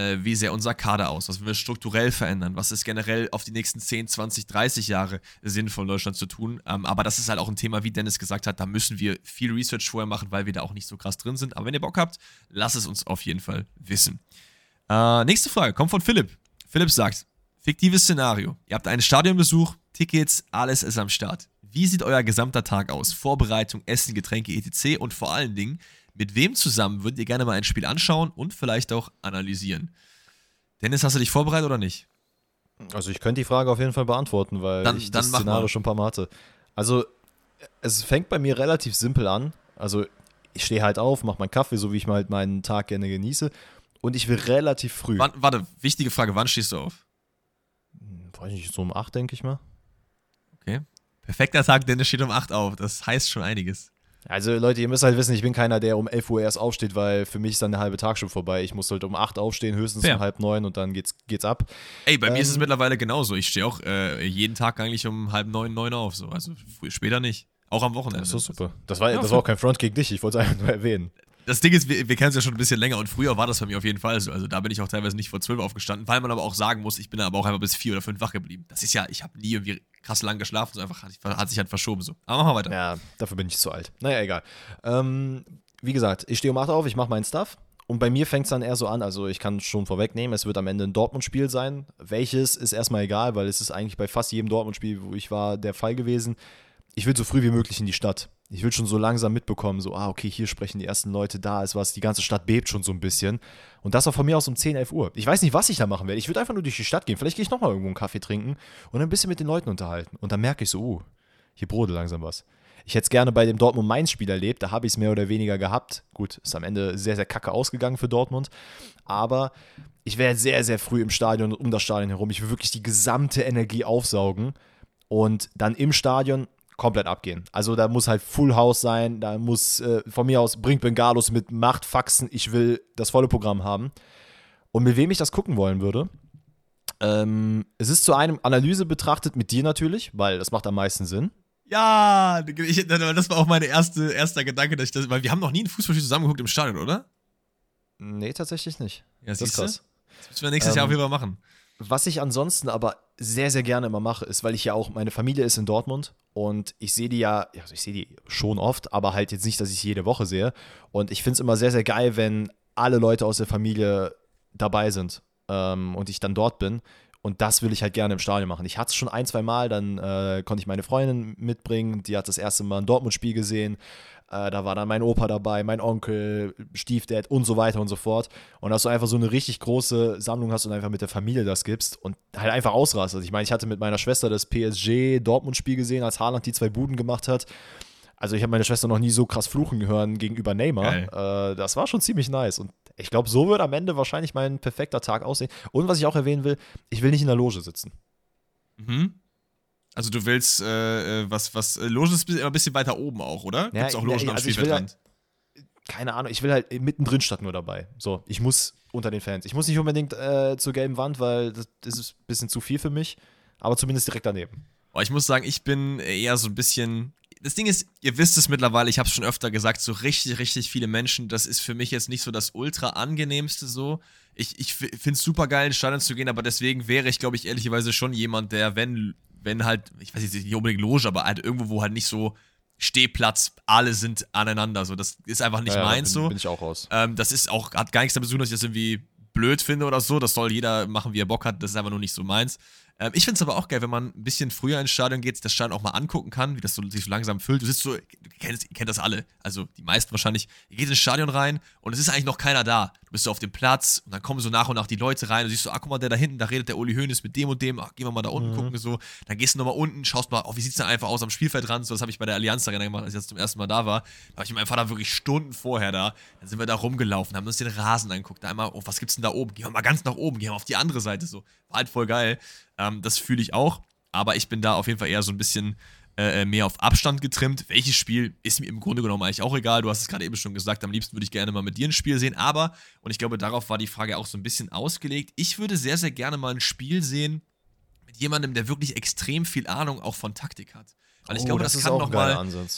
äh, wie sehr unser Kader aus, was wir strukturell verändern, was ist generell auf die nächsten 10, 20, 30 Jahre sinnvoll in Deutschland zu tun. Ähm, aber das ist halt auch ein Thema, wie Dennis gesagt hat, da müssen wir viel Research vorher machen, weil wir da auch nicht so krass drin sind. Aber wenn ihr Bock habt, lasst es uns auf jeden Fall wissen. Äh, nächste Frage kommt von Philipp. Philipp sagt, fiktives Szenario. Ihr habt einen Stadionbesuch, Tickets, alles ist am Start. Wie sieht euer gesamter Tag aus? Vorbereitung, Essen, Getränke, etc. Und vor allen Dingen, mit wem zusammen würdet ihr gerne mal ein Spiel anschauen und vielleicht auch analysieren? Dennis, hast du dich vorbereitet oder nicht? Also ich könnte die Frage auf jeden Fall beantworten, weil dann, ich das Szenario schon ein paar Mal hatte. Also es fängt bei mir relativ simpel an. Also ich stehe halt auf, mache meinen Kaffee, so wie ich halt meinen Tag gerne genieße. Und ich will relativ früh. Wann, warte, wichtige Frage, wann stehst du auf? Hm, weiß nicht, so um 8, denke ich mal. Okay. Perfekter Tag, Dennis steht um 8 auf. Das heißt schon einiges. Also Leute, ihr müsst halt wissen, ich bin keiner, der um 11 Uhr erst aufsteht, weil für mich ist dann der halbe Tag schon vorbei. Ich muss halt um 8 aufstehen, höchstens ja. um halb neun und dann geht's, geht's ab. Ey, bei ähm, mir ist es ähm, mittlerweile genauso. Ich stehe auch äh, jeden Tag eigentlich um halb neun, neun auf. So. Also später nicht. Auch am Wochenende. Das ist super. Das war, ja, das war auch kein Front gegen dich, ich wollte es einfach nur erwähnen das Ding ist, wir, wir kennen es ja schon ein bisschen länger und früher war das bei mir auf jeden Fall so. Also da bin ich auch teilweise nicht vor zwölf aufgestanden, weil man aber auch sagen muss, ich bin dann aber auch einfach bis vier oder fünf wach geblieben. Das ist ja, ich habe nie irgendwie krass lang geschlafen, so einfach hat, hat, sich halt verschoben so. Aber machen wir weiter. Ja, dafür bin ich zu alt. Naja, egal. Ähm, wie gesagt, ich stehe um acht auf, ich mache meinen Stuff. Und bei mir fängt es dann eher so an, also ich kann schon vorwegnehmen, es wird am Ende ein Dortmund-Spiel sein. Welches ist erstmal egal, weil es ist eigentlich bei fast jedem Dortmund-Spiel, wo ich war, der Fall gewesen. Ich will so früh wie möglich in die Stadt ich will schon so langsam mitbekommen, so, ah, okay, hier sprechen die ersten Leute, da ist was, die ganze Stadt bebt schon so ein bisschen. Und das auch von mir aus um 10, 11 Uhr. Ich weiß nicht, was ich da machen werde. Ich würde einfach nur durch die Stadt gehen. Vielleicht gehe ich nochmal irgendwo einen Kaffee trinken und ein bisschen mit den Leuten unterhalten. Und dann merke ich so, uh, hier brodelt langsam was. Ich hätte es gerne bei dem Dortmund-Mainz-Spiel erlebt, da habe ich es mehr oder weniger gehabt. Gut, ist am Ende sehr, sehr kacke ausgegangen für Dortmund. Aber ich wäre sehr, sehr früh im Stadion und um das Stadion herum. Ich will wirklich die gesamte Energie aufsaugen und dann im Stadion komplett abgehen. Also da muss halt Full House sein, da muss äh, von mir aus bringt Bengalos mit Macht, Faxen, ich will das volle Programm haben. Und mit wem ich das gucken wollen würde, ähm, es ist zu einem Analyse betrachtet mit dir natürlich, weil das macht am meisten Sinn. Ja, ich, das war auch mein erste, erster Gedanke, dass ich das, weil wir haben noch nie ein Fußballspiel zusammengeguckt im Stadion, oder? Nee, tatsächlich nicht. Ja, das ist krass. Das müssen wir nächstes ähm, Jahr auf jeden Fall machen. Was ich ansonsten aber sehr, sehr gerne immer mache, ist, weil ich ja auch, meine Familie ist in Dortmund und ich sehe die ja, also ich sehe die schon oft, aber halt jetzt nicht, dass ich sie jede Woche sehe. Und ich finde es immer sehr, sehr geil, wenn alle Leute aus der Familie dabei sind ähm, und ich dann dort bin. Und das will ich halt gerne im Stadion machen. Ich hatte es schon ein, zwei Mal, dann äh, konnte ich meine Freundin mitbringen, die hat das erste Mal ein Dortmund-Spiel gesehen. Äh, da war dann mein Opa dabei, mein Onkel, Stiefdad und so weiter und so fort. Und dass du einfach so eine richtig große Sammlung hast und einfach mit der Familie das gibst und halt einfach ausrastest. Ich meine, ich hatte mit meiner Schwester das PSG-Dortmund-Spiel gesehen, als Haaland die zwei Buden gemacht hat. Also ich habe meine Schwester noch nie so krass fluchen gehört gegenüber Neymar. Äh, das war schon ziemlich nice. Und ich glaube, so wird am Ende wahrscheinlich mein perfekter Tag aussehen. Und was ich auch erwähnen will, ich will nicht in der Loge sitzen. Mhm. Also du willst äh, äh was, was, äh, Logen ist ein bisschen weiter oben auch, oder? Ja, Gibt es auch Logen ja, am also Spielfeldrand? Halt, keine Ahnung, ich will halt mittendrin statt nur dabei. So, ich muss unter den Fans. Ich muss nicht unbedingt äh, zur gelben Wand, weil das, das ist ein bisschen zu viel für mich, aber zumindest direkt daneben. Oh, ich muss sagen, ich bin eher so ein bisschen das Ding ist, ihr wisst es mittlerweile, ich habe es schon öfter gesagt, so richtig, richtig viele Menschen, das ist für mich jetzt nicht so das ultra angenehmste so. Ich, ich finde es super geil, ins Stadion zu gehen, aber deswegen wäre ich, glaube ich, ehrlicherweise schon jemand, der, wenn wenn halt, ich weiß nicht unbedingt Loge, aber halt irgendwo, wo halt nicht so Stehplatz, alle sind aneinander. So, das ist einfach nicht ja, meins bin, so. Bin ich auch raus. Ähm, das ist auch, hat gar nichts damit zu tun, dass ich das irgendwie blöd finde oder so. Das soll jeder machen, wie er Bock hat. Das ist einfach nur nicht so meins. Ähm, ich finde es aber auch geil, wenn man ein bisschen früher ins Stadion geht, das Stadion auch mal angucken kann, wie das so, sich so langsam füllt. Du sitzt so, du kennst, ihr kennt das alle, also die meisten wahrscheinlich. Ihr geht ins Stadion rein und es ist eigentlich noch keiner da. Du bist so auf dem Platz und dann kommen so nach und nach die Leute rein und siehst so, ah, guck mal, der da hinten, da redet der Uli Hoeneß mit dem und dem, ach, gehen wir mal da unten mhm. gucken, so. Dann gehst du nochmal unten, schaust mal, oh, wie sieht's denn einfach aus am Spielfeldrand, so, das habe ich bei der Allianz Arena gemacht, als ich jetzt zum ersten Mal da war. Da war ich mit meinem Vater wirklich Stunden vorher da. Dann sind wir da rumgelaufen, haben uns den Rasen angeguckt, da einmal, oh, was gibt's denn da oben? Gehen wir mal ganz nach oben, gehen wir auf die andere Seite, so. War halt voll geil. Ähm, das fühle ich auch. Aber ich bin da auf jeden Fall eher so ein bisschen äh, mehr auf Abstand getrimmt. Welches Spiel ist mir im Grunde genommen eigentlich auch egal. Du hast es gerade eben schon gesagt, am liebsten würde ich gerne mal mit dir ein Spiel sehen. Aber, und ich glaube, darauf war die Frage auch so ein bisschen ausgelegt, ich würde sehr, sehr gerne mal ein Spiel sehen mit jemandem, der wirklich extrem viel Ahnung auch von Taktik hat. Weil ich oh, glaube, das, das kann nochmal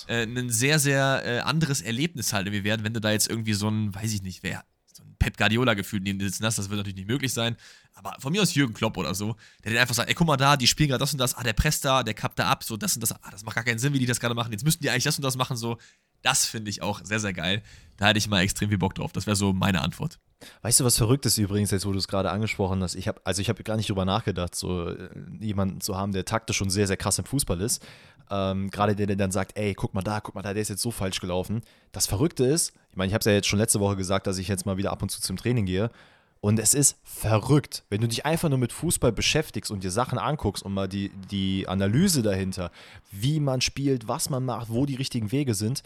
äh, ein sehr, sehr äh, anderes Erlebnis halt irgendwie werden, wenn du da jetzt irgendwie so ein, weiß ich nicht, wer, so ein Pep Guardiola gefühlt neben dir sitzen hast, das wird natürlich nicht möglich sein. Aber von mir aus Jürgen Klopp oder so, der dann einfach sagt, ey, guck mal da, die spielen gerade das und das, ah, der presst da, der kappt da ab, so das und das, ah, das macht gar keinen Sinn, wie die das gerade machen. Jetzt müssten die eigentlich das und das machen, so. Das finde ich auch sehr, sehr geil. Da hätte ich mal extrem viel Bock drauf. Das wäre so meine Antwort. Weißt du, was verrückt ist übrigens, jetzt wo du es gerade angesprochen hast? Ich habe, also ich habe gar nicht drüber nachgedacht, so äh, jemanden zu haben, der taktisch schon sehr, sehr krass im Fußball ist. Ähm, gerade der, der dann sagt, ey, guck mal da, guck mal da, der ist jetzt so falsch gelaufen. Das Verrückte ist, ich meine, ich habe es ja jetzt schon letzte Woche gesagt, dass ich jetzt mal wieder ab und zu zum Training gehe. Und es ist verrückt, wenn du dich einfach nur mit Fußball beschäftigst und dir Sachen anguckst und mal die, die Analyse dahinter, wie man spielt, was man macht, wo die richtigen Wege sind.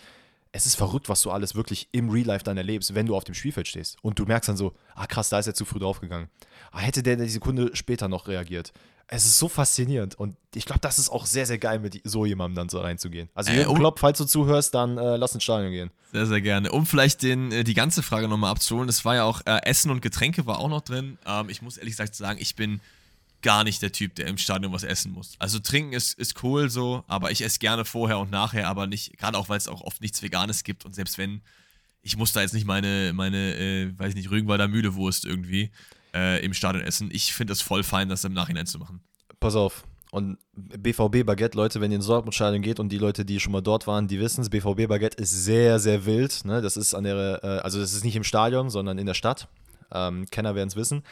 Es ist verrückt, was du alles wirklich im Real Life dann erlebst, wenn du auf dem Spielfeld stehst. Und du merkst dann so, ah krass, da ist er zu früh draufgegangen. Ah, hätte der die Sekunde später noch reagiert. Es ist so faszinierend und ich glaube, das ist auch sehr, sehr geil, mit so jemandem dann so reinzugehen. Also, äh, um, Klopp, falls du zuhörst, dann äh, lass ins Stadion gehen. Sehr, sehr gerne. Um vielleicht den, äh, die ganze Frage nochmal abzuholen, es war ja auch äh, Essen und Getränke war auch noch drin. Ähm, ich muss ehrlich gesagt sagen, ich bin gar nicht der Typ, der im Stadion was essen muss. Also trinken ist, ist cool so, aber ich esse gerne vorher und nachher, aber nicht, gerade auch, weil es auch oft nichts Veganes gibt und selbst wenn, ich muss da jetzt nicht meine, meine, äh, weiß nicht, Rügenwalder Mühlewurst irgendwie äh, im Stadion essen. Ich finde es voll fein, das im Nachhinein zu machen. Pass auf. Und BVB Baguette, Leute, wenn ihr ins Dortmund-Stadion geht und die Leute, die schon mal dort waren, die wissen es, BVB Baguette ist sehr, sehr wild. Ne? Das ist an der, äh, also das ist nicht im Stadion, sondern in der Stadt. Ähm, Kenner werden es wissen.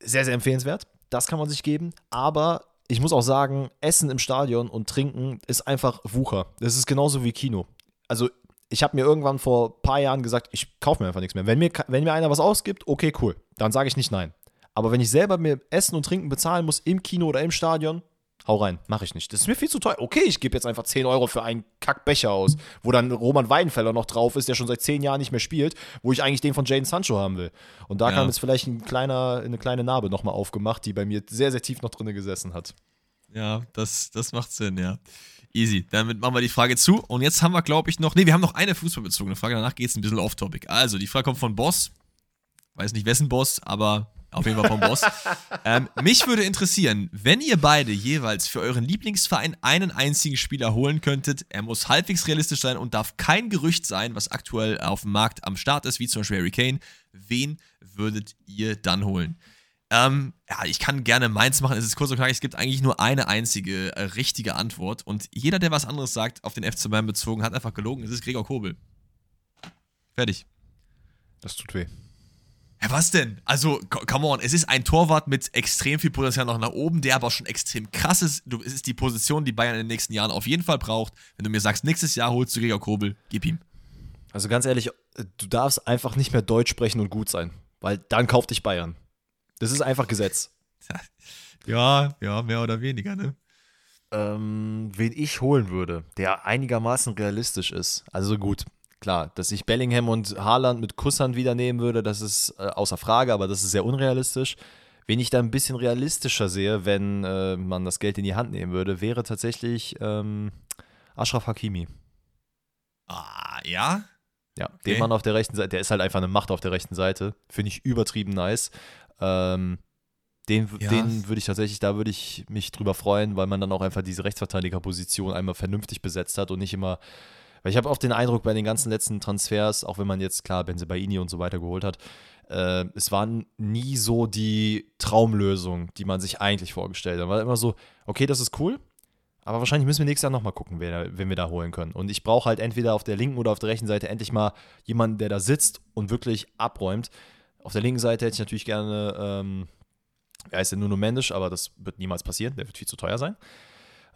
Sehr, sehr empfehlenswert. Das kann man sich geben. Aber ich muss auch sagen, Essen im Stadion und Trinken ist einfach Wucher. Das ist genauso wie Kino. Also ich habe mir irgendwann vor ein paar Jahren gesagt, ich kaufe mir einfach nichts mehr. Wenn mir, wenn mir einer was ausgibt, okay, cool. Dann sage ich nicht nein. Aber wenn ich selber mir Essen und Trinken bezahlen muss im Kino oder im Stadion, hau rein, mache ich nicht. Das ist mir viel zu teuer. Okay, ich gebe jetzt einfach 10 Euro für einen Kackbecher aus, wo dann Roman Weidenfeller noch drauf ist, der schon seit 10 Jahren nicht mehr spielt, wo ich eigentlich den von Jaden Sancho haben will. Und da ja. kam jetzt vielleicht ein kleiner, eine kleine Narbe nochmal aufgemacht, die bei mir sehr, sehr tief noch drin gesessen hat. Ja, das, das macht Sinn, ja. Easy. Damit machen wir die Frage zu. Und jetzt haben wir, glaube ich, noch. Ne, wir haben noch eine fußballbezogene Frage. Danach geht es ein bisschen off-topic. Also, die Frage kommt von Boss. Weiß nicht wessen Boss, aber auf jeden Fall vom Boss. ähm, mich würde interessieren, wenn ihr beide jeweils für euren Lieblingsverein einen einzigen Spieler holen könntet, er muss halbwegs realistisch sein und darf kein Gerücht sein, was aktuell auf dem Markt am Start ist, wie zum Beispiel Harry Kane. Wen würdet ihr dann holen? Ähm, ja, ich kann gerne meins machen. Es ist kurz und knackig. Es gibt eigentlich nur eine einzige äh, richtige Antwort. Und jeder, der was anderes sagt, auf den FC Bayern bezogen, hat einfach gelogen. Es ist Gregor Kobel. Fertig. Das tut weh. Ja, was denn? Also, come on, es ist ein Torwart mit extrem viel Potenzial noch nach oben, der aber schon extrem krass ist. Du, es ist die Position, die Bayern in den nächsten Jahren auf jeden Fall braucht. Wenn du mir sagst, nächstes Jahr holst du Gregor Kobel, gib ihm. Also ganz ehrlich, du darfst einfach nicht mehr Deutsch sprechen und gut sein, weil dann kauft dich Bayern. Das ist einfach Gesetz. Ja, ja, mehr oder weniger, ne? Ähm, wen ich holen würde, der einigermaßen realistisch ist. Also gut, klar, dass ich Bellingham und Haaland mit Kusshand wieder nehmen würde, das ist äh, außer Frage, aber das ist sehr unrealistisch. Wen ich da ein bisschen realistischer sehe, wenn äh, man das Geld in die Hand nehmen würde, wäre tatsächlich ähm, Ashraf Hakimi. Ah, ja? Ja, okay. den Mann auf der rechten Seite, der ist halt einfach eine Macht auf der rechten Seite. Finde ich übertrieben nice. Ähm, den, ja. den würde ich tatsächlich, da würde ich mich drüber freuen, weil man dann auch einfach diese Rechtsverteidigerposition einmal vernünftig besetzt hat und nicht immer. Weil ich habe oft den Eindruck bei den ganzen letzten Transfers, auch wenn man jetzt klar Benzebaini und so weiter geholt hat, äh, es waren nie so die Traumlösung, die man sich eigentlich vorgestellt hat. War immer so, okay, das ist cool, aber wahrscheinlich müssen wir nächstes Jahr nochmal gucken, wer, wen wir da holen können. Und ich brauche halt entweder auf der linken oder auf der rechten Seite endlich mal jemanden, der da sitzt und wirklich abräumt. Auf der linken Seite hätte ich natürlich gerne ähm, er ist ja nur Mendes, aber das wird niemals passieren. Der wird viel zu teuer sein.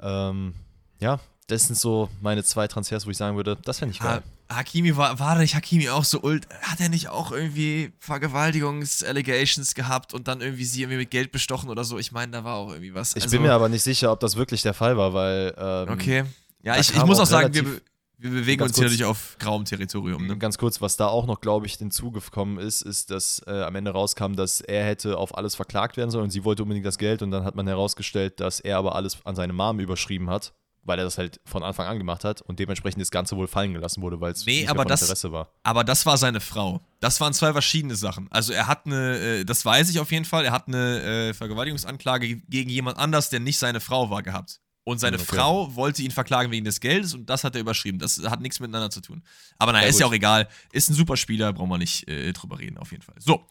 Ähm, ja, das sind so meine zwei Transfers, wo ich sagen würde, das fände ich geil. Ha Hakimi war, war nicht Hakimi auch so ult. Hat er nicht auch irgendwie Vergewaltigungs-Allegations gehabt und dann irgendwie sie irgendwie mit Geld bestochen oder so? Ich meine, da war auch irgendwie was. Ich also, bin mir aber nicht sicher, ob das wirklich der Fall war, weil. Ähm, okay. Ja, ich, ich muss auch sagen, wir, wir bewegen uns kurz, hier natürlich auf grauem Territorium. Ne? Ganz kurz, was da auch noch, glaube ich, hinzugekommen ist, ist, dass äh, am Ende rauskam, dass er hätte auf alles verklagt werden sollen und sie wollte unbedingt das Geld und dann hat man herausgestellt, dass er aber alles an seine Mom überschrieben hat, weil er das halt von Anfang an gemacht hat und dementsprechend das Ganze wohl fallen gelassen wurde, weil es nee, nicht aber das, Interesse war. Aber das war seine Frau. Das waren zwei verschiedene Sachen. Also er hat eine, äh, das weiß ich auf jeden Fall, er hat eine äh, Vergewaltigungsanklage gegen jemand anders, der nicht seine Frau war, gehabt. Und seine okay. Frau wollte ihn verklagen wegen des Geldes und das hat er überschrieben. Das hat nichts miteinander zu tun. Aber naja, ja, ist gut. ja auch egal. Ist ein super Spieler, brauchen wir nicht äh, drüber reden, auf jeden Fall. So,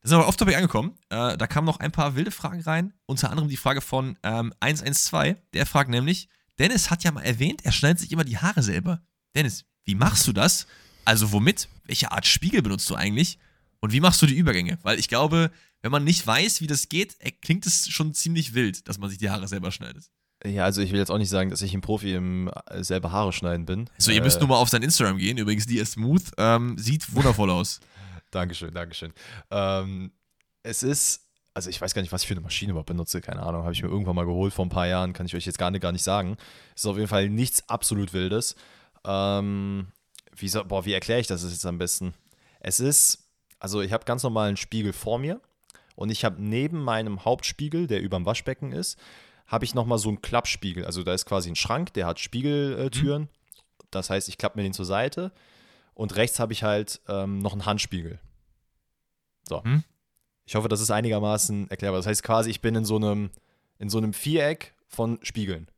da sind wir off-topic angekommen. Äh, da kamen noch ein paar wilde Fragen rein. Unter anderem die Frage von ähm, 112. Der fragt nämlich: Dennis hat ja mal erwähnt, er schneidet sich immer die Haare selber. Dennis, wie machst du das? Also, womit? Welche Art Spiegel benutzt du eigentlich? Und wie machst du die Übergänge? Weil ich glaube, wenn man nicht weiß, wie das geht, klingt es schon ziemlich wild, dass man sich die Haare selber schneidet. Ja, also ich will jetzt auch nicht sagen, dass ich ein Profi im äh, selber Haare schneiden bin. So, ihr äh, müsst nur mal auf sein Instagram gehen. Übrigens, die ist smooth. Ähm, sieht wundervoll aus. Dankeschön, Dankeschön. Ähm, es ist, also ich weiß gar nicht, was ich für eine Maschine überhaupt benutze. Keine Ahnung, habe ich mir irgendwann mal geholt vor ein paar Jahren. Kann ich euch jetzt gar nicht, gar nicht sagen. Es ist auf jeden Fall nichts absolut Wildes. Ähm, wie, so, boah, wie erkläre ich das jetzt am besten? Es ist, also ich habe ganz normal einen Spiegel vor mir und ich habe neben meinem Hauptspiegel, der über dem Waschbecken ist, habe ich nochmal so einen Klappspiegel. Also da ist quasi ein Schrank, der hat Spiegeltüren. Mhm. Das heißt, ich klappe mir den zur Seite. Und rechts habe ich halt ähm, noch einen Handspiegel. So. Mhm. Ich hoffe, das ist einigermaßen erklärbar. Das heißt quasi, ich bin in so einem, in so einem Viereck von Spiegeln.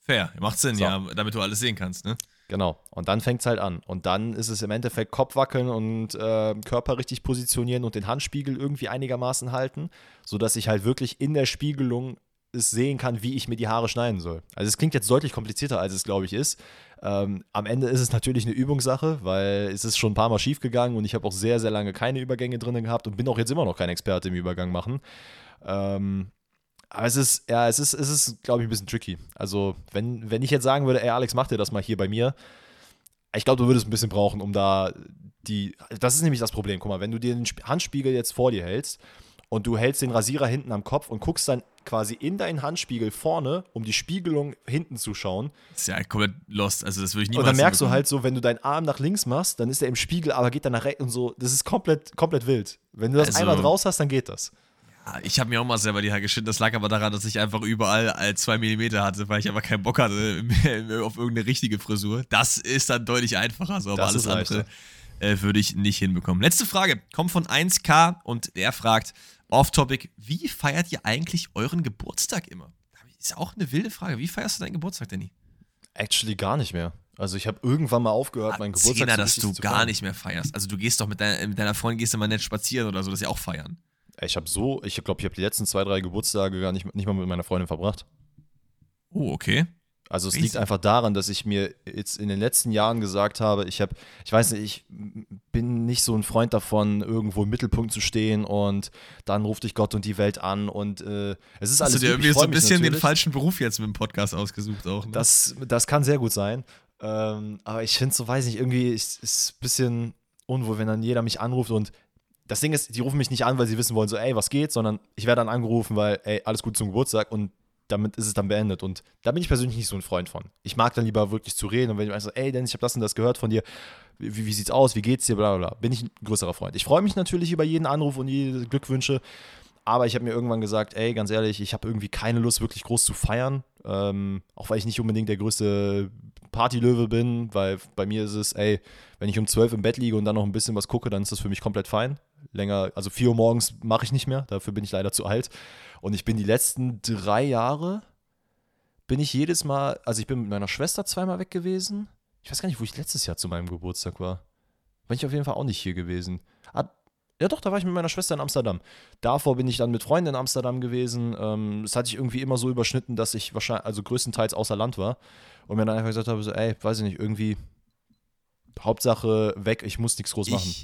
Fair, macht Sinn, so. ja, damit du alles sehen kannst, ne? Genau. Und dann fängt es halt an. Und dann ist es im Endeffekt Kopf wackeln und äh, Körper richtig positionieren und den Handspiegel irgendwie einigermaßen halten, sodass ich halt wirklich in der Spiegelung es sehen kann, wie ich mir die Haare schneiden soll. Also es klingt jetzt deutlich komplizierter, als es, glaube ich, ist. Ähm, am Ende ist es natürlich eine Übungssache, weil es ist schon ein paar Mal schief gegangen und ich habe auch sehr, sehr lange keine Übergänge drin gehabt und bin auch jetzt immer noch kein Experte im Übergang machen. Ähm, aber es ist, ja, es ist, es ist, glaube ich, ein bisschen tricky. Also, wenn, wenn ich jetzt sagen würde, ey, Alex, mach dir das mal hier bei mir, ich glaube, du würdest ein bisschen brauchen, um da die. Das ist nämlich das Problem. Guck mal, wenn du dir den Handspiegel jetzt vor dir hältst und du hältst den Rasierer hinten am Kopf und guckst dann quasi in deinen Handspiegel vorne, um die Spiegelung hinten zu schauen. Das ist ja komplett lost, also das würde ich niemals Und dann merkst du halt so, wenn du deinen Arm nach links machst, dann ist er im Spiegel, aber geht dann nach rechts und so. Das ist komplett, komplett wild. Wenn du das also, einmal draus hast, dann geht das. Ja, ich habe mir auch mal selber die Haare geschnitten. Das lag aber daran, dass ich einfach überall als zwei Millimeter hatte, weil ich aber keinen Bock hatte auf irgendeine richtige Frisur. Das ist dann deutlich einfacher, so, aber das alles andere äh, würde ich nicht hinbekommen. Letzte Frage kommt von 1K und der fragt: Off-Topic, wie feiert ihr eigentlich euren Geburtstag immer? Ist auch eine wilde Frage. Wie feierst du deinen Geburtstag, Danny? Actually gar nicht mehr. Also ich habe irgendwann mal aufgehört, ah, meinen Geburtstag Zehner, dass du gar feiern. nicht mehr feierst. Also du gehst doch mit deiner, mit deiner Freundin, gehst du mal nett spazieren oder so, dass sie auch feiern. Ich habe so, ich glaube, ich habe die letzten zwei, drei Geburtstage gar nicht, nicht mal mit meiner Freundin verbracht. Oh, okay. Also es liegt einfach daran, dass ich mir jetzt in den letzten Jahren gesagt habe, ich habe, ich weiß nicht, ich bin nicht so ein Freund davon, irgendwo im Mittelpunkt zu stehen und dann ruft dich Gott und die Welt an und äh, es ist alles. Hast du dir irgendwie so ein bisschen den falschen Beruf jetzt mit dem Podcast ausgesucht auch? Ne? Das, das kann sehr gut sein. Ähm, aber ich finde so, weiß nicht, irgendwie ist es ein bisschen unwohl, wenn dann jeder mich anruft und das Ding ist, die rufen mich nicht an, weil sie wissen wollen, so, ey, was geht, sondern ich werde dann angerufen, weil, ey, alles gut zum Geburtstag und damit ist es dann beendet. Und da bin ich persönlich nicht so ein Freund von. Ich mag dann lieber wirklich zu reden und wenn ich so, ey, Dennis, ich habe das und das gehört von dir, wie, wie, sieht's aus, wie geht's dir, bla bla bla, bin ich ein größerer Freund. Ich freue mich natürlich über jeden Anruf und jede Glückwünsche, aber ich habe mir irgendwann gesagt, ey, ganz ehrlich, ich habe irgendwie keine Lust, wirklich groß zu feiern. Ähm, auch weil ich nicht unbedingt der größte Partylöwe bin, weil bei mir ist es, ey, wenn ich um 12 im Bett liege und dann noch ein bisschen was gucke, dann ist das für mich komplett fein. Länger, also 4 Uhr morgens mache ich nicht mehr, dafür bin ich leider zu alt. Und ich bin die letzten drei Jahre, bin ich jedes Mal, also ich bin mit meiner Schwester zweimal weg gewesen. Ich weiß gar nicht, wo ich letztes Jahr zu meinem Geburtstag war. Bin ich auf jeden Fall auch nicht hier gewesen. Ah, ja, doch, da war ich mit meiner Schwester in Amsterdam. Davor bin ich dann mit Freunden in Amsterdam gewesen. Ähm, das hatte ich irgendwie immer so überschnitten, dass ich wahrscheinlich, also größtenteils außer Land war. Und mir dann einfach gesagt habe: so, ey, weiß ich nicht, irgendwie Hauptsache weg, ich muss nichts groß machen.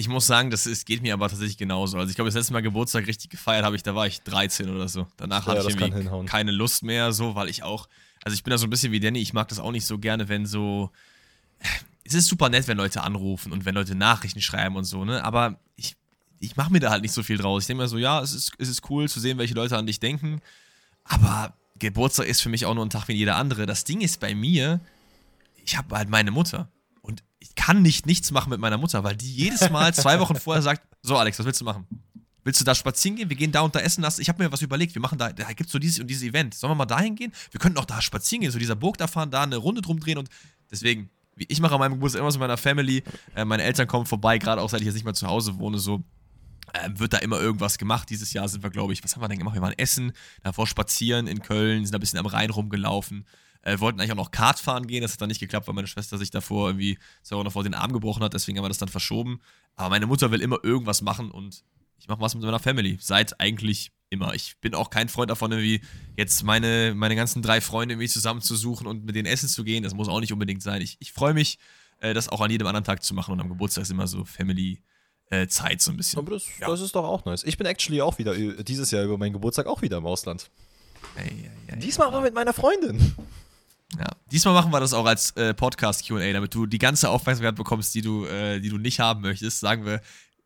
Ich, muss sagen, das ist, geht mir aber tatsächlich genauso. Also ich glaube, das letzte Mal Geburtstag richtig gefeiert habe ich, da war ich 13 oder so. Danach ja, hatte ich irgendwie keine Lust mehr, so, weil ich auch, also ich bin da so ein bisschen wie Danny, ich mag das auch nicht so gerne, wenn so. Es ist super nett, wenn Leute anrufen und wenn Leute Nachrichten schreiben und so, ne? Aber ich ich mache mir da halt nicht so viel draus. Ich denke mir so, ja, es ist, es ist cool zu sehen, welche Leute an dich denken. Aber Geburtstag ist für mich auch nur ein Tag wie jeder andere. Das Ding ist bei mir, ich habe halt meine Mutter. Ich kann nicht nichts machen mit meiner Mutter, weil die jedes Mal zwei Wochen vorher sagt: So, Alex, was willst du machen? Willst du da spazieren gehen? Wir gehen da und da essen. Ich habe mir was überlegt. Wir machen da, da gibt es so dieses und dieses Event. Sollen wir mal dahin gehen? Wir könnten auch da spazieren gehen, so dieser Burg da fahren, da eine Runde drum drehen und deswegen, ich mache an meinem Geburtstag immer so mit meiner Family. Äh, meine Eltern kommen vorbei, gerade auch seit ich jetzt nicht mehr zu Hause wohne, so ähm, wird da immer irgendwas gemacht. Dieses Jahr sind wir, glaube ich, was haben wir denn gemacht? Wir waren essen, davor spazieren in Köln, sind ein bisschen am Rhein rumgelaufen. Äh, wollten eigentlich auch noch Kart fahren gehen, das hat dann nicht geklappt, weil meine Schwester sich davor irgendwie zwei Wochen davor den Arm gebrochen hat, deswegen haben wir das dann verschoben. Aber meine Mutter will immer irgendwas machen und ich mache was mit meiner Family. Seit eigentlich immer. Ich bin auch kein Freund davon, irgendwie jetzt meine, meine ganzen drei Freunde irgendwie zusammenzusuchen und mit denen essen zu gehen. Das muss auch nicht unbedingt sein. Ich, ich freue mich, äh, das auch an jedem anderen Tag zu machen und am Geburtstag ist immer so Family äh, Zeit so ein bisschen. Aber das, ja. das, ist doch auch nice. Ich bin actually auch wieder dieses Jahr über meinen Geburtstag auch wieder im Ausland. Hey, hey, hey, Diesmal aber mit meiner Freundin. Ja, diesmal machen wir das auch als äh, Podcast QA, damit du die ganze Aufmerksamkeit bekommst, die du, äh, die du nicht haben möchtest. Sagen wir,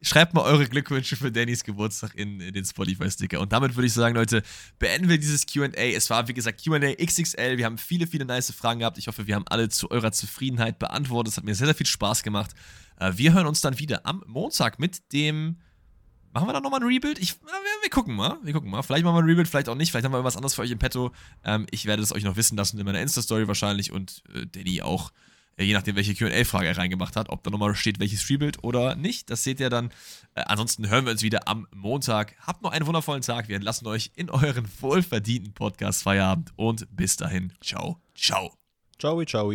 schreibt mal eure Glückwünsche für Dannys Geburtstag in, in den Spotify-Sticker. Und damit würde ich sagen, Leute, beenden wir dieses QA. Es war, wie gesagt, QA XXL. Wir haben viele, viele nice Fragen gehabt. Ich hoffe, wir haben alle zu eurer Zufriedenheit beantwortet. Es hat mir sehr, sehr viel Spaß gemacht. Äh, wir hören uns dann wieder am Montag mit dem. Machen wir da nochmal ein Rebuild? Ich, wir, wir, gucken mal. Wir gucken mal. Vielleicht machen wir ein Rebuild, vielleicht auch nicht. Vielleicht haben wir was anderes für euch im Petto. Ähm, ich werde es euch noch wissen lassen in meiner Insta-Story wahrscheinlich und äh, Danny auch. Äh, je nachdem, welche QA-Frage er reingemacht hat, ob da nochmal steht, welches Rebuild oder nicht. Das seht ihr dann. Äh, ansonsten hören wir uns wieder am Montag. Habt noch einen wundervollen Tag. Wir entlassen euch in euren wohlverdienten Podcast-Feierabend und bis dahin. Ciao, ciao. Ciao, ciao.